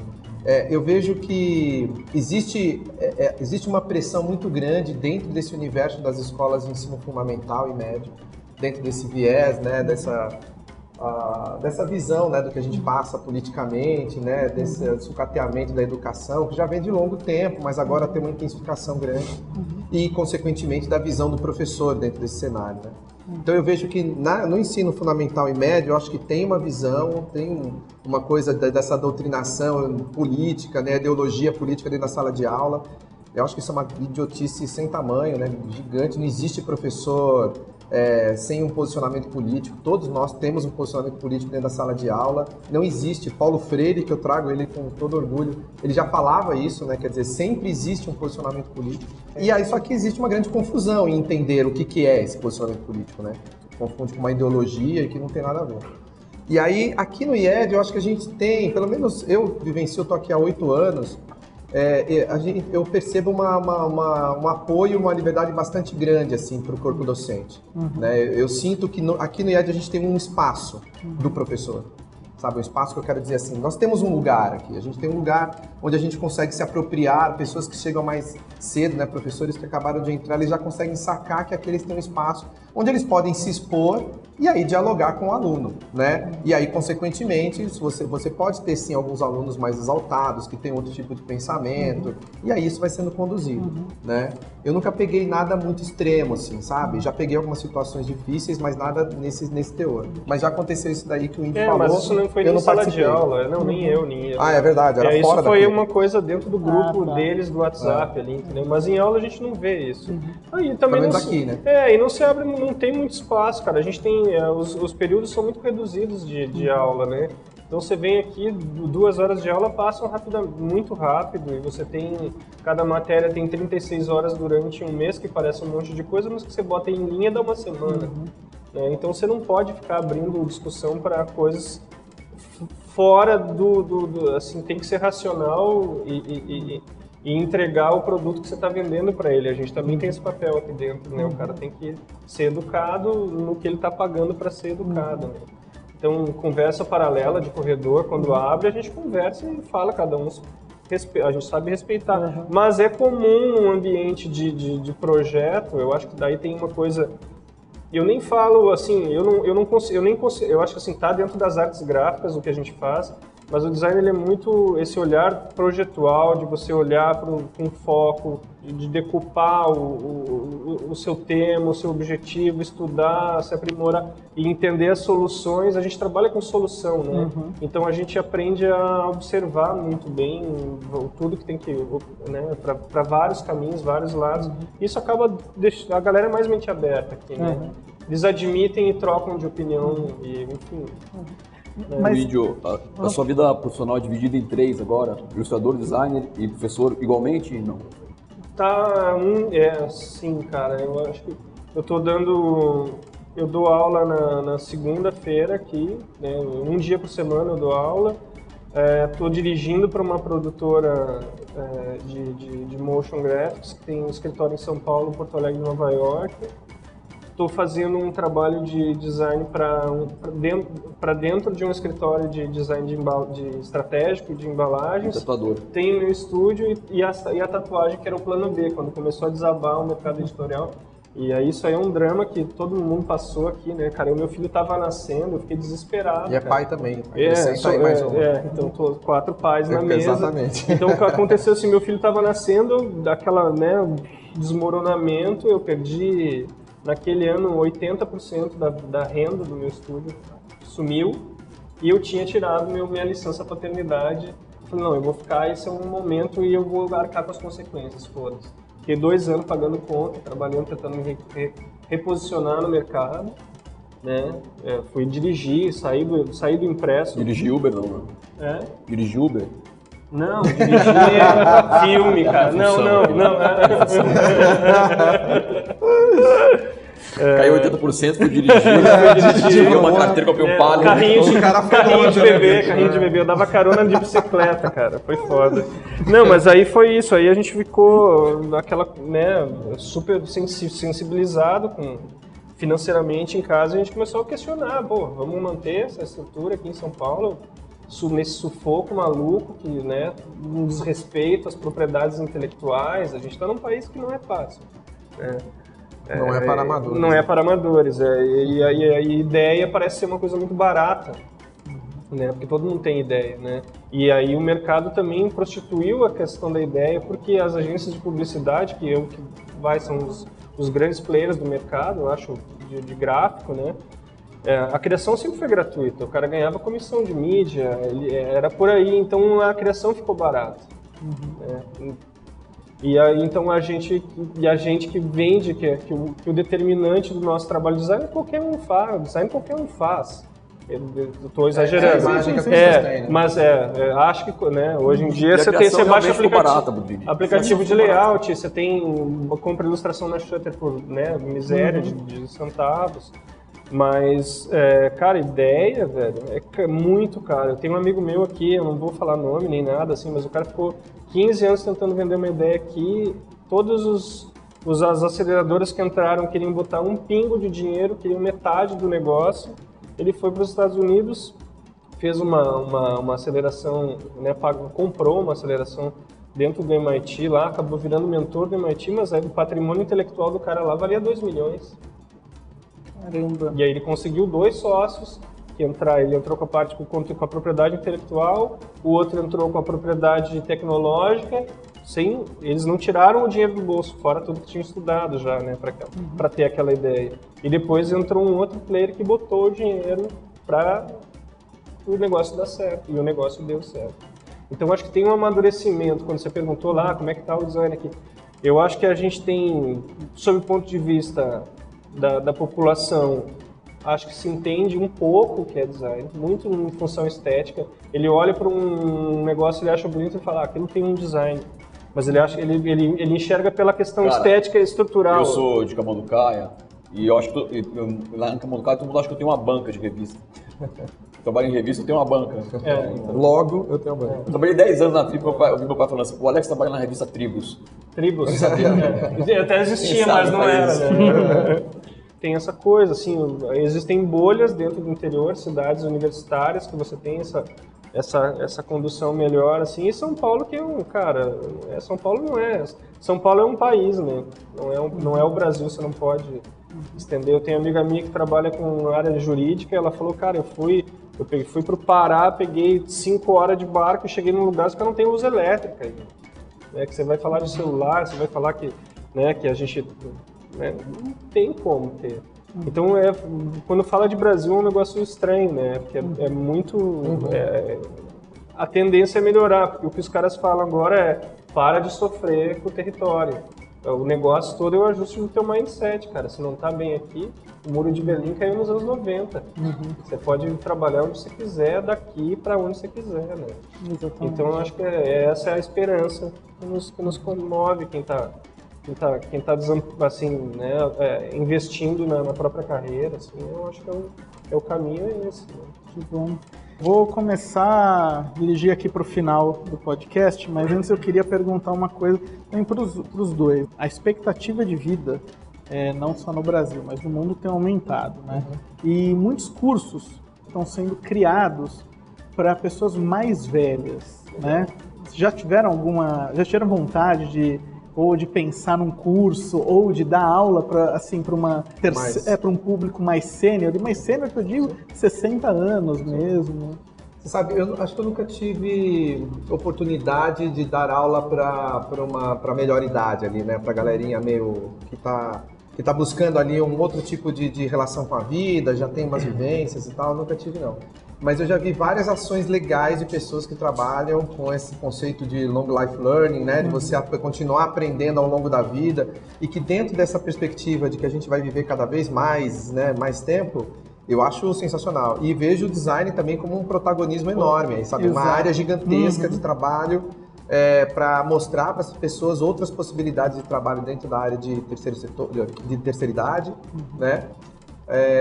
É, eu vejo que existe, é, é existe uma pressão muito grande dentro desse universo das escolas de ensino fundamental e médio, dentro desse viés, né, dessa, dessa visão né, do que a gente passa politicamente, né, desse sucateamento da educação, que já vem de longo tempo, mas agora tem uma intensificação grande, uhum. e, consequentemente, da visão do professor dentro desse cenário. Né? Então, eu vejo que na, no ensino fundamental e médio, eu acho que tem uma visão, tem uma coisa dessa doutrinação política, né, ideologia política dentro da sala de aula. Eu acho que isso é uma idiotice sem tamanho, né, gigante. Não existe professor é, sem um posicionamento político. Todos nós temos um posicionamento político dentro da sala de aula. Não existe. Paulo Freire, que eu trago ele com todo orgulho, ele já falava isso, né? Quer dizer, sempre existe um posicionamento político. E aí só que existe uma grande confusão em entender o que, que é esse posicionamento político, né? Confunde com uma ideologia que não tem nada a ver. E aí, aqui no IED, eu acho que a gente tem, pelo menos eu vivencio, eu tô aqui há oito anos, é, gente, eu percebo uma, uma, uma, um apoio, uma liberdade bastante grande assim para o corpo docente. Uhum. Né? Eu sinto que no, aqui no IED a gente tem um espaço uhum. do professor sabe? Um espaço que eu quero dizer assim, nós temos um lugar aqui, a gente tem um lugar onde a gente consegue se apropriar, pessoas que chegam mais cedo, né, professores que acabaram de entrar, eles já conseguem sacar que aqueles têm um espaço onde eles podem se expor e aí dialogar com o aluno, né? E aí, consequentemente, você, você pode ter sim alguns alunos mais exaltados, que têm outro tipo de pensamento, uhum. e aí isso vai sendo conduzido, uhum. né? Eu nunca peguei nada muito extremo, assim, sabe? Já peguei algumas situações difíceis, mas nada nesse, nesse teor. Mas já aconteceu isso daí que o Indy é, falou. Mas isso não foi Eu nem não sala de aula, não, nem eu, nem eu. Ah, é verdade, era É, isso fora foi daqui. uma coisa dentro do grupo Ah, tá. deles do WhatsApp ali, entendeu? Mas em aula a gente não vê isso. Aí também não aqui, né? É, e não se abre, não tem muito espaço, cara. A gente tem é, os, os períodos são muito reduzidos de, de aula, né? Então você vem aqui, du- duas horas de aula passam rapida, muito rápido e você tem cada matéria tem 36 horas durante um mês que parece um monte de coisa, mas que você bota em linha dá uma semana. né? Então você não pode ficar abrindo discussão para coisas fora do, do- do- assim tem que ser racional e, e- e- e entregar o produto que você está vendendo para ele. A gente também tem esse papel aqui dentro né? O cara tem que ser educado no que ele está pagando para ser educado né? então conversa paralela de corredor quando abre a gente conversa e fala cada um a gente sabe respeitar. Mas é comum um ambiente de, de, de projeto eu acho que daí tem uma coisa eu nem falo assim, eu não, eu não consigo, eu nem consigo, eu acho que assim, tá dentro das artes gráficas o que a gente faz, mas o design ele é muito esse olhar projetual, de você olhar para com foco, de, de decupar o, o, o- seu tema, o seu objetivo, estudar, se aprimorar e entender as soluções. A gente trabalha com solução, né? Então a gente aprende a observar muito bem o- tudo que tem que, né, para vários caminhos, vários lados. Isso acaba deixando a galera é mais mente aberta aqui, né? Eles admitem e trocam de opinião e, enfim. Mas- Vídeo, a, a sua vida profissional é dividida em três agora: ilustrador, designer e professor igualmente? Não. Tá, um, é, sim, cara, eu acho que eu tô dando, eu dou aula na, na segunda-feira aqui, né, um dia por semana eu dou aula, Estou dirigindo para uma produtora é, de, de, de motion graphics que tem um escritório em São Paulo, Porto Alegre e Nova York. Estou fazendo um trabalho de design para um, dentro, dentro de um escritório de design de, embal, de estratégico de embalagens. Tatuador. Tem o meu estúdio e, e, a, e a tatuagem que era o plano B, quando começou a desabar o mercado editorial. E aí isso aí é um drama que todo mundo passou aqui, né, cara? O meu filho tava nascendo, eu fiquei desesperado. E é cara. pai também. É, sou- aí mais é, um. é, então tô quatro pais na É, mesa. exatamente. Então o que aconteceu assim, meu filho estava nascendo, daquela, né, desmoronamento, eu perdi naquele ano 80% da, da renda do meu estúdio sumiu e eu tinha tirado meu, minha licença paternidade. Falei, não, eu vou ficar, esse é um momento e eu vou arcar com as consequências, foda-se. Fiquei dois anos pagando conta, trabalhando, tentando me re- re- reposicionar no mercado. Né? É, fui dirigir, saí do, saí do impresso. Dirigir Uber não, né? É? Dirigir Uber? Não, dirigir filme, cara. Não, não, não. Caiu 80%, fui dirigir. Tive uma carteira, comprei um É, palio. carrinho de, cara foi carrinho de né, bebê, carrinho de bebê. Eu dava carona de bicicleta, cara. Foi foda. Não, mas aí foi isso. Aí a gente ficou naquela, né, super sensi- sensibilizado com financeiramente em casa. E a gente começou a questionar, pô, vamos manter essa estrutura aqui em São Paulo? Nesse sufoco maluco, que, né, um desrespeito às propriedades intelectuais. A gente está num país que não é fácil. né? Não é para amadores. Não é para amadores. É, e, a, e a ideia parece ser uma coisa muito barata, né? Porque todo mundo tem ideia, né? E aí o mercado também prostituiu a questão da ideia, porque as agências de publicidade, que eu que vai são os, os grandes players do mercado, eu acho, de, de gráfico, né? É, a criação sempre foi gratuita. O cara ganhava comissão de mídia, ele, era por aí. Então a criação ficou barata. né? E aí, então a gente e a gente que vende que, é- que, o, que o determinante do nosso trabalho de design qualquer um faz, o design qualquer um faz. Estou exagerando. É a É, né? mas é, é, acho que né, hoje em dia a você tem você baixa aplicativo, barata, aplicativo de layout, você tem compra ilustração na Shutter por né, miséria de, de centavos. Mas, é, cara, ideia, velho, é muito caro. Eu tenho um amigo meu aqui, eu não vou falar nome nem nada, assim, mas o cara ficou 15 anos tentando vender uma ideia aqui. Todos os, os as aceleradoras que entraram queriam botar um pingo de dinheiro, queriam metade do negócio. Ele foi para os Estados Unidos, fez uma, uma, uma aceleração, né, pagou, comprou uma aceleração dentro do MIT lá, acabou virando mentor do MIT, mas aí o patrimônio intelectual do cara lá valia 2 milhões. Caramba. E aí ele conseguiu dois sócios que entrar, ele entrou com a parte com, com a propriedade intelectual, o outro entrou com a propriedade tecnológica, sem, eles não tiraram o dinheiro do bolso, fora tudo que tinham estudado já, né, para ter aquela ideia. E depois entrou um outro player que botou o dinheiro para o negócio dá certo. E o negócio deu certo. Então acho que tem um amadurecimento. Quando você perguntou lá como é que está o design aqui, eu acho que a gente tem, sob o ponto de vista da, da população, acho que se entende um pouco o que é design, muito em função estética. Ele olha para um negócio, ele acha bonito e fala, ah, aquilo tem um design. Mas ele acha, ele, ele, ele enxerga pela questão Cara, estética e estrutural. Eu sou de Camanducaia e eu acho que eu- eu- lá em Camanducaia todo mundo acha que eu tenho uma banca de revista. Eu trabalho em revista, eu tenho uma banca. É, então, Logo, eu tenho banco. Eu trabalhei 10 anos na Tribo, meu pai, eu vi meu pai falando assim, o Alex trabalha na revista Tribos. tribos. É, Até existia, mas não era, né? Tem essa coisa, assim, existem bolhas dentro do interior, cidades universitárias, que você tem essa, essa, essa condução melhor, assim, e São Paulo que é um, cara, é, São Paulo não é, São Paulo é um país, né, não é, um, não é o Brasil, você não pode estender. Eu tenho uma amiga minha que trabalha com área jurídica, ela falou, cara, eu fui, eu peguei, fui pro Pará, peguei cinco horas de barco e cheguei num lugar que não tem luz elétrica ainda né, que você vai falar de celular, você vai falar que, né, que a gente né, não tem como ter. Então, é, quando fala de Brasil é um negócio estranho, né? Porque é, é muito. é, a tendência é melhorar, porque o que os caras falam agora é para de sofrer com o território. O negócio todo é o ajuste do teu mindset, cara. Se não tá bem aqui, o muro de Berlim caiu nos anos 90. Você pode trabalhar onde você quiser, daqui para onde você quiser, né? Exatamente. Então eu acho que é, essa é a esperança que nos, que nos comove quem está quem tá, quem tá assim, né, é, investindo na, na própria carreira. Assim, eu acho que é o, é o caminho é esse. né? Que bom. Vou começar a dirigir aqui para o final do podcast, mas antes eu queria perguntar uma coisa também para os dois. A expectativa de vida, é, não só no Brasil, mas no mundo tem aumentado, né? E muitos cursos estão sendo criados para pessoas mais velhas, né? Já tiveram alguma, já tiveram vontade de ou de pensar num curso ou de dar aula para assim para uma Mais. é para um público mais sênior, e mais sênior que eu digo 60 anos mesmo. Você sabe, eu acho que eu nunca tive oportunidade de dar aula para uma pra melhor idade ali, né? Pra galerinha meio que tá, que tá buscando ali um outro tipo de, de relação com a vida, já tem umas vivências e tal, eu nunca tive não. Mas eu já vi várias ações legais de pessoas que trabalham com esse conceito de long life learning, né? De você ap- continuar aprendendo ao longo da vida e que dentro dessa perspectiva de que a gente vai viver cada vez mais, né, mais tempo, eu acho sensacional. E vejo o design também como um protagonismo enorme, sabe? Uma Exato. área gigantesca de trabalho para mostrar para as pessoas outras possibilidades de trabalho dentro da área de terceiro setor, de- terceira idade, né?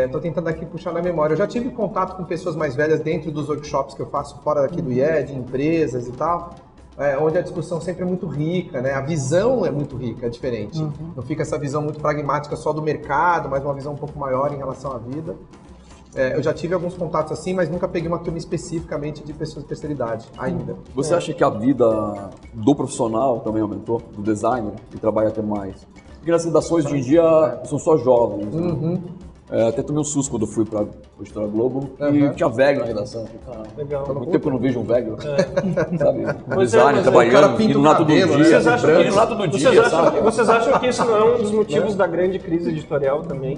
Estou tentando aqui puxar na memória. Eu já tive contato com pessoas mais velhas dentro dos workshops que eu faço fora daqui do IED, empresas e tal, é, onde a discussão sempre é muito rica, né? A visão é muito rica, é diferente. Não fica essa visão muito pragmática só do mercado, mas uma visão um pouco maior em relação à vida. É, eu já tive alguns contatos assim, mas nunca peguei uma turma especificamente de pessoas de terceira idade, ainda. Você acha que a vida do profissional também aumentou? Do designer, que trabalha até mais? Porque nas redações de hoje em dia são só jovens. né? Uhum. É, até tomei um susto quando fui para o Editora Globo Uhum. e tinha velho na redação. "Caralho, Legal. Há muito tempo que eu não vejo um velho. Sabe? Um Pois é, trabalhando, indo lá todo né? dia. Vocês acham, que vocês, acham, que- vocês acham que isso não é um dos motivos da grande crise editorial também?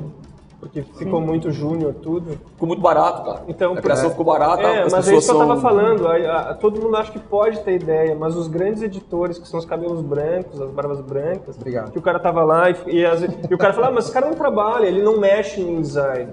Porque ficou muito júnior tudo. Ficou muito barato, cara. Então, a criação ficou barata, É, as mas é isso que eu tava são... falando. A- a- todo mundo acha que pode ter ideia, mas os grandes editores, que são os cabelos brancos, as barbas brancas, Obrigado. que o cara tava lá e, e, vezes- e o cara fala, ah, mas esse cara não trabalha, ele não mexe em design.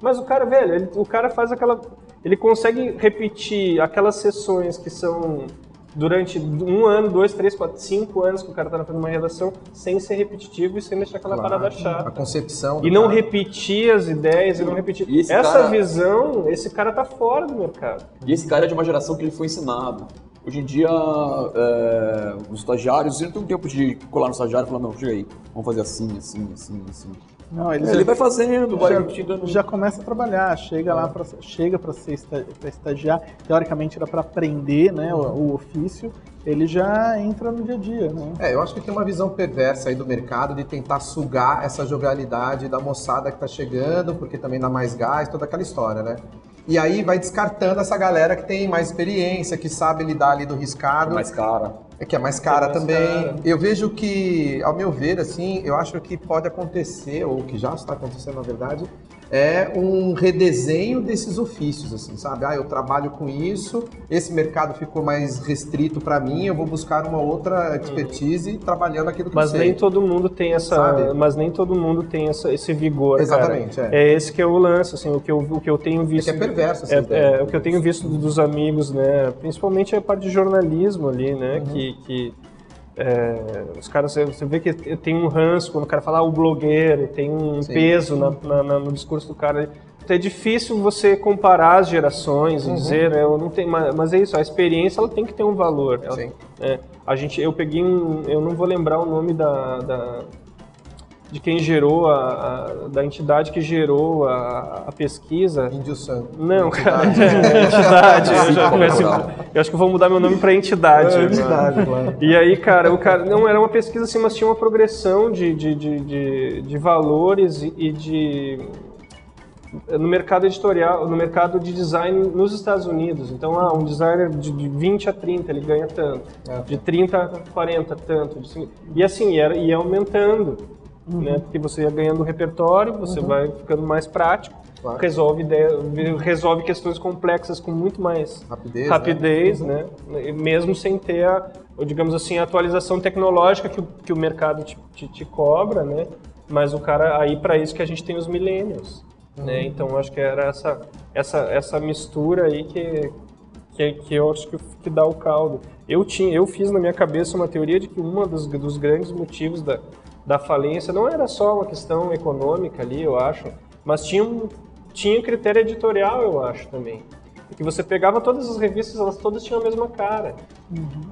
Mas o cara, velho, ele- o cara faz aquela. Ele consegue repetir aquelas sessões que são durante um ano, dois, três, quatro, cinco anos que o cara tá fazendo uma redação sem ser repetitivo e sem deixar aquela Claro. parada A chata. concepção. do E não cara. repetir as ideias e não repetir. E Essa cara- visão, esse cara tá fora do mercado. E esse cara é de uma geração que ele foi ensinado. Hoje em dia, é, os estagiários, ele não tem um tempo de colar no estagiário e falar, não, chega aí, vamos fazer assim, assim, assim, assim. Não, eles Ele vai fazendo, vai já, já começa a trabalhar, chega lá para chega para ser esta- pra estagiar, teoricamente era para aprender, né, o, o ofício, ele já entra no dia a dia, né? É, eu acho que tem uma visão perversa aí do mercado de tentar sugar essa jovialidade da moçada que tá chegando, porque também dá mais gás, toda aquela história, né? E aí vai descartando essa galera que tem mais experiência, que sabe lidar ali do riscado. mais cara. É que é mais cara mais também. cara. Eu vejo que, ao meu ver, assim, eu acho que pode acontecer, ou que já está acontecendo, na verdade, é um redesenho desses ofícios, assim, sabe? Ah, eu trabalho com isso, esse mercado ficou mais restrito para mim, eu vou buscar uma outra expertise trabalhando aquilo que Mas eu sei. nem todo mundo tem essa, Sabe? mas nem todo mundo tem essa, esse vigor, Exatamente, cara. é. É esse que é o lance, assim, o que eu, o que eu tenho É visto. que é perverso essa É, é, o que eu tenho visto dos amigos, né? Principalmente a parte de jornalismo ali, né? Uhum. Que, que é, os caras, você- vê que tem um ranço quando o cara fala ah, o blogueiro, tem um Sim. peso na- na- na- no discurso do cara. Então é difícil você comparar as gerações Uhum. e dizer, né? Eu não tenho, mas, mas é isso, a experiência ela tem que ter um valor. Ela- Sim. é, a gente, eu peguei um, eu não vou lembrar o nome da, da- de quem gerou a, a- da entidade que gerou a, a pesquisa. Índio Santo. Não, cara, Entidade. é entidade. Eu, já eu acho que eu vou mudar meu nome para entidade. É, entidade, claro. E aí, cara, o cara não era uma pesquisa assim, mas tinha uma progressão de, de, de, de, de valores e, e de no mercado editorial, no mercado de design nos Estados Unidos. Então, ah, um designer de, de 20 a 30 ele ganha tanto, É. de 30 a 40 tanto, e assim era ia aumentando, Uhum. né? Porque você ia ganhando repertório, você vai ficando mais prático, Claro. resolve resolve questões complexas com muito mais Rapidez, rapidez, né? E Mesmo sem ter a, ou digamos assim, a atualização tecnológica que o, que o mercado te, te, te cobra, né? Mas o cara, aí para isso que a gente tem os millennials, né? Então acho que era essa, essa, essa mistura aí que, que, que eu acho que, que dá o caldo. Eu, tinha, eu fiz na minha cabeça uma teoria de que um dos, dos grandes motivos da, da falência não era só uma questão econômica ali, eu acho, mas tinha um, tinha critério editorial, eu acho também. Que você pegava todas as revistas, elas todas tinham a mesma cara.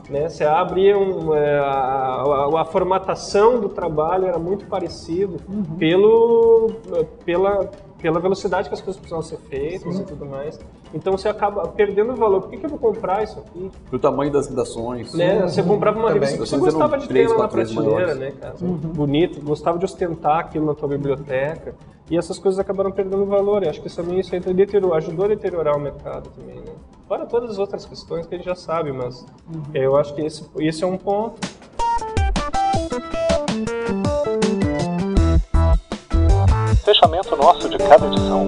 Né? Você abria um, é, a, a- a formatação do trabalho era muito parecido pelo, pela, pela velocidade que as coisas precisavam ser feitas e tudo mais. Então você acaba perdendo o valor. Por que, que eu vou comprar isso aqui? Pro tamanho das redações. Né? Você comprava uma Também. revista que você gostava de ter lá na prateleira, maiores. né, cara? Bonito, gostava de ostentar aquilo na tua biblioteca. E essas coisas acabaram perdendo valor. Eu acho que isso também isso aí deteriorou, ajudou a deteriorar o mercado também, né? Fora todas as outras questões que a gente já sabe, mas eu acho que esse, esse é um ponto. Fechamento nosso de cada edição.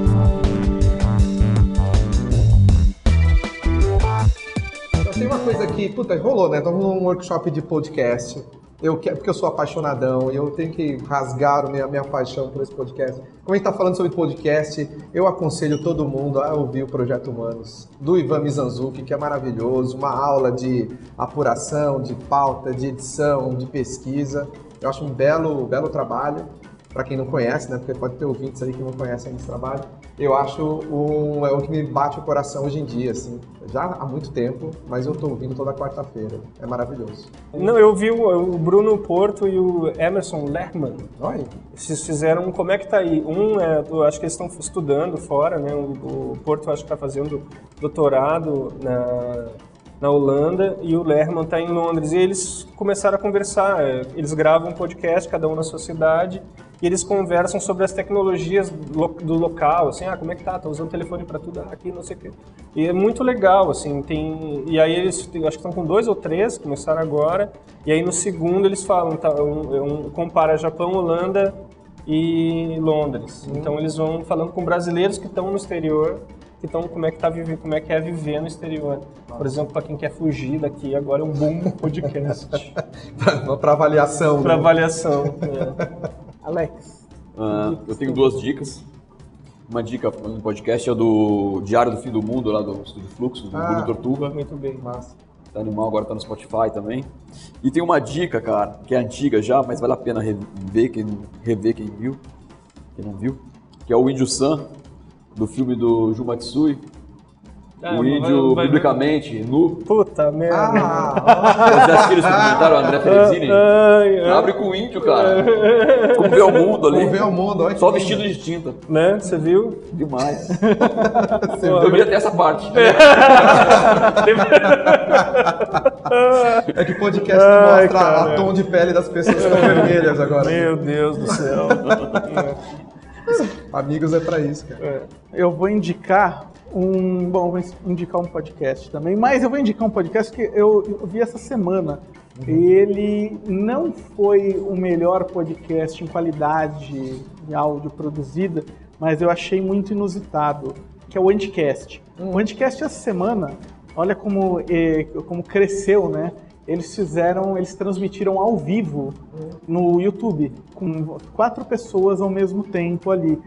Então, tem uma coisa que, puta, rolou, né? Estamos num workshop de podcast. Eu quero, porque eu sou apaixonadão e eu tenho que rasgar a minha, minha paixão por esse podcast. Como a gente está falando sobre podcast, eu aconselho todo mundo a ouvir o Projeto Humanos, do Ivan Mizanzuki, que é maravilhoso, uma aula de apuração, de pauta, de edição, de pesquisa. Eu acho um belo, belo trabalho. Para quem não conhece, né? Porque pode ter ouvintes aí que não conhecem esse trabalho. Eu acho um, é o que me bate o coração hoje em dia, assim. Já há muito tempo, mas eu tô ouvindo toda quarta-feira. É maravilhoso. Não, eu vi o, o Bruno Porto e o Emerson Lerman. Olha, Eles fizeram um Como é que tá aí? Um, é, eu acho que eles estão estudando fora, né? O, o Porto acho que está fazendo doutorado na, na Holanda e o Lerman está em Londres. E eles começaram a conversar. é, Eles gravam um podcast, cada um na sua cidade, e eles conversam sobre as tecnologias do, local, assim, ah, como é que tá? Tá usando telefone para tudo, aqui, não sei o quê. E é muito legal, assim, tem... E aí eles, acho que estão com dois ou três, começaram agora, e aí no segundo eles falam, tá, um, um, compara Japão, Holanda e Londres. Então eles vão falando com brasileiros que estão no exterior, que estão como é que tá viver, como é que é viver no exterior. Por exemplo, para quem quer fugir daqui, agora é um bom podcast para avaliação. para né? avaliação. é. Alex, Ah, eu tenho duas dicas. Uma dica no podcast é do Diário do Fim do Mundo, lá do Estúdio Fluxo, do Ah. Bruno Torturra. Muito bem. Massa. Tá animal, agora tá no Spotify também. E tem uma dica, cara, que é antiga já, mas vale a pena rever quem, rever quem viu, quem não viu, que é o Índio San, do filme do Ju Matsui. Ah, o vai- índio vai ver. publicamente nu. Puta merda. Ah, Vocês já assistiram esse documentário, André Felizini? Abre com o índio, cara. Como ver o mundo ali. vamos ver o mundo. Olha Só vestido de tinta. Né? Você viu? Demais. Eu vi até essa parte. É que o podcast Ai, mostra cara. a tom de pele das pessoas que estão vermelhas agora. Meu Deus do céu. Amigos é pra isso, cara. É. eu vou indicar um. Bom, vou indicar um podcast também, mas eu vou indicar um podcast que eu, eu vi essa semana. Ele não foi o melhor podcast em qualidade de áudio produzida, mas eu achei muito inusitado, que é o Anticast. O Anticast essa semana, olha como, eh, como cresceu, né? Eles fizeram, eles transmitiram ao vivo no YouTube, com quatro pessoas ao mesmo tempo ali.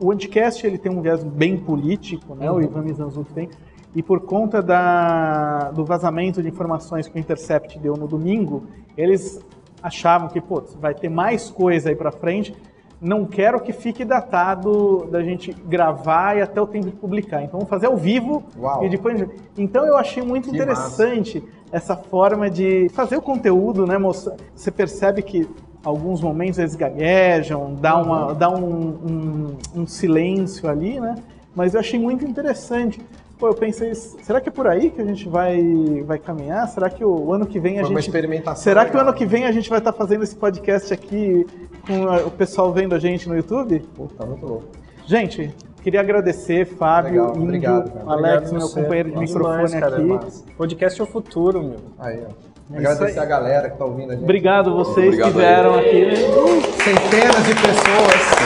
O Anticast ele tem um viés bem político, né? O Ivan Mizanzuki tem. E por conta da, do vazamento de informações que o Intercept deu no domingo, eles achavam que, pô, vai ter mais coisa aí pra frente. Não quero que fique datado da gente gravar e até o tempo de publicar. Então vamos fazer ao vivo Uau. e depois. Então eu achei muito Que interessante essa forma de fazer o conteúdo, né, moça? Você percebe que alguns momentos eles gaguejam, dá, uma, dá um, um, um silêncio ali, né? Mas eu achei muito interessante. Pô, eu pensei, será que é por aí que a gente vai, vai caminhar? Será que o ano que vem a Foi uma gente. experimentação Será que o legal. ano que vem a gente vai estar fazendo esse podcast aqui com o pessoal vendo a gente no YouTube? Puta, muito louco. Gente, queria agradecer, Fábio, Legal, Índio, obrigado, cara. Alex, Obrigado meu você. companheiro de Nossa, microfone demais, cara, aqui. massa. Podcast é o futuro, meu. Aí, ó. É Agradecer aí. a galera que tá ouvindo a gente. Obrigado vocês Obrigado que aí. vieram aqui. né? Centenas de pessoas.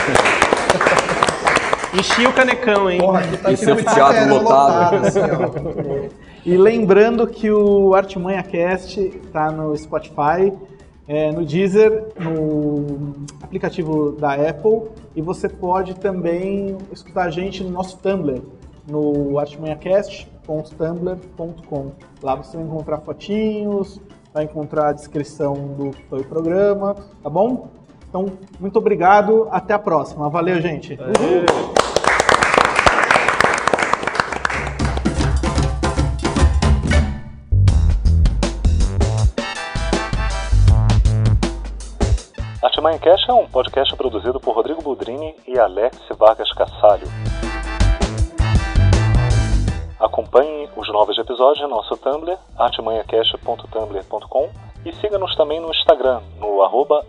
Enchi o canecão, hein? Porra, aqui tá Esse aqui no teatro quarteirão lotado. assim, ó. E lembrando que o Artimanha Cast está no Spotify, é, no Deezer, no aplicativo da Apple e você pode também escutar a gente no nosso Tumblr, no artimanhacast.tumblr.com. Lá você vai encontrar fotinhos, vai encontrar a descrição do programa, tá bom? Então, muito obrigado, até a próxima. Valeu, gente. Cash é um podcast produzido por Rodrigo Budrini e Alex Vargas Cassalho. Acompanhe os novos episódios no nosso Tumblr, artimanhacast.tumblr.com e siga-nos também no Instagram, no arroba.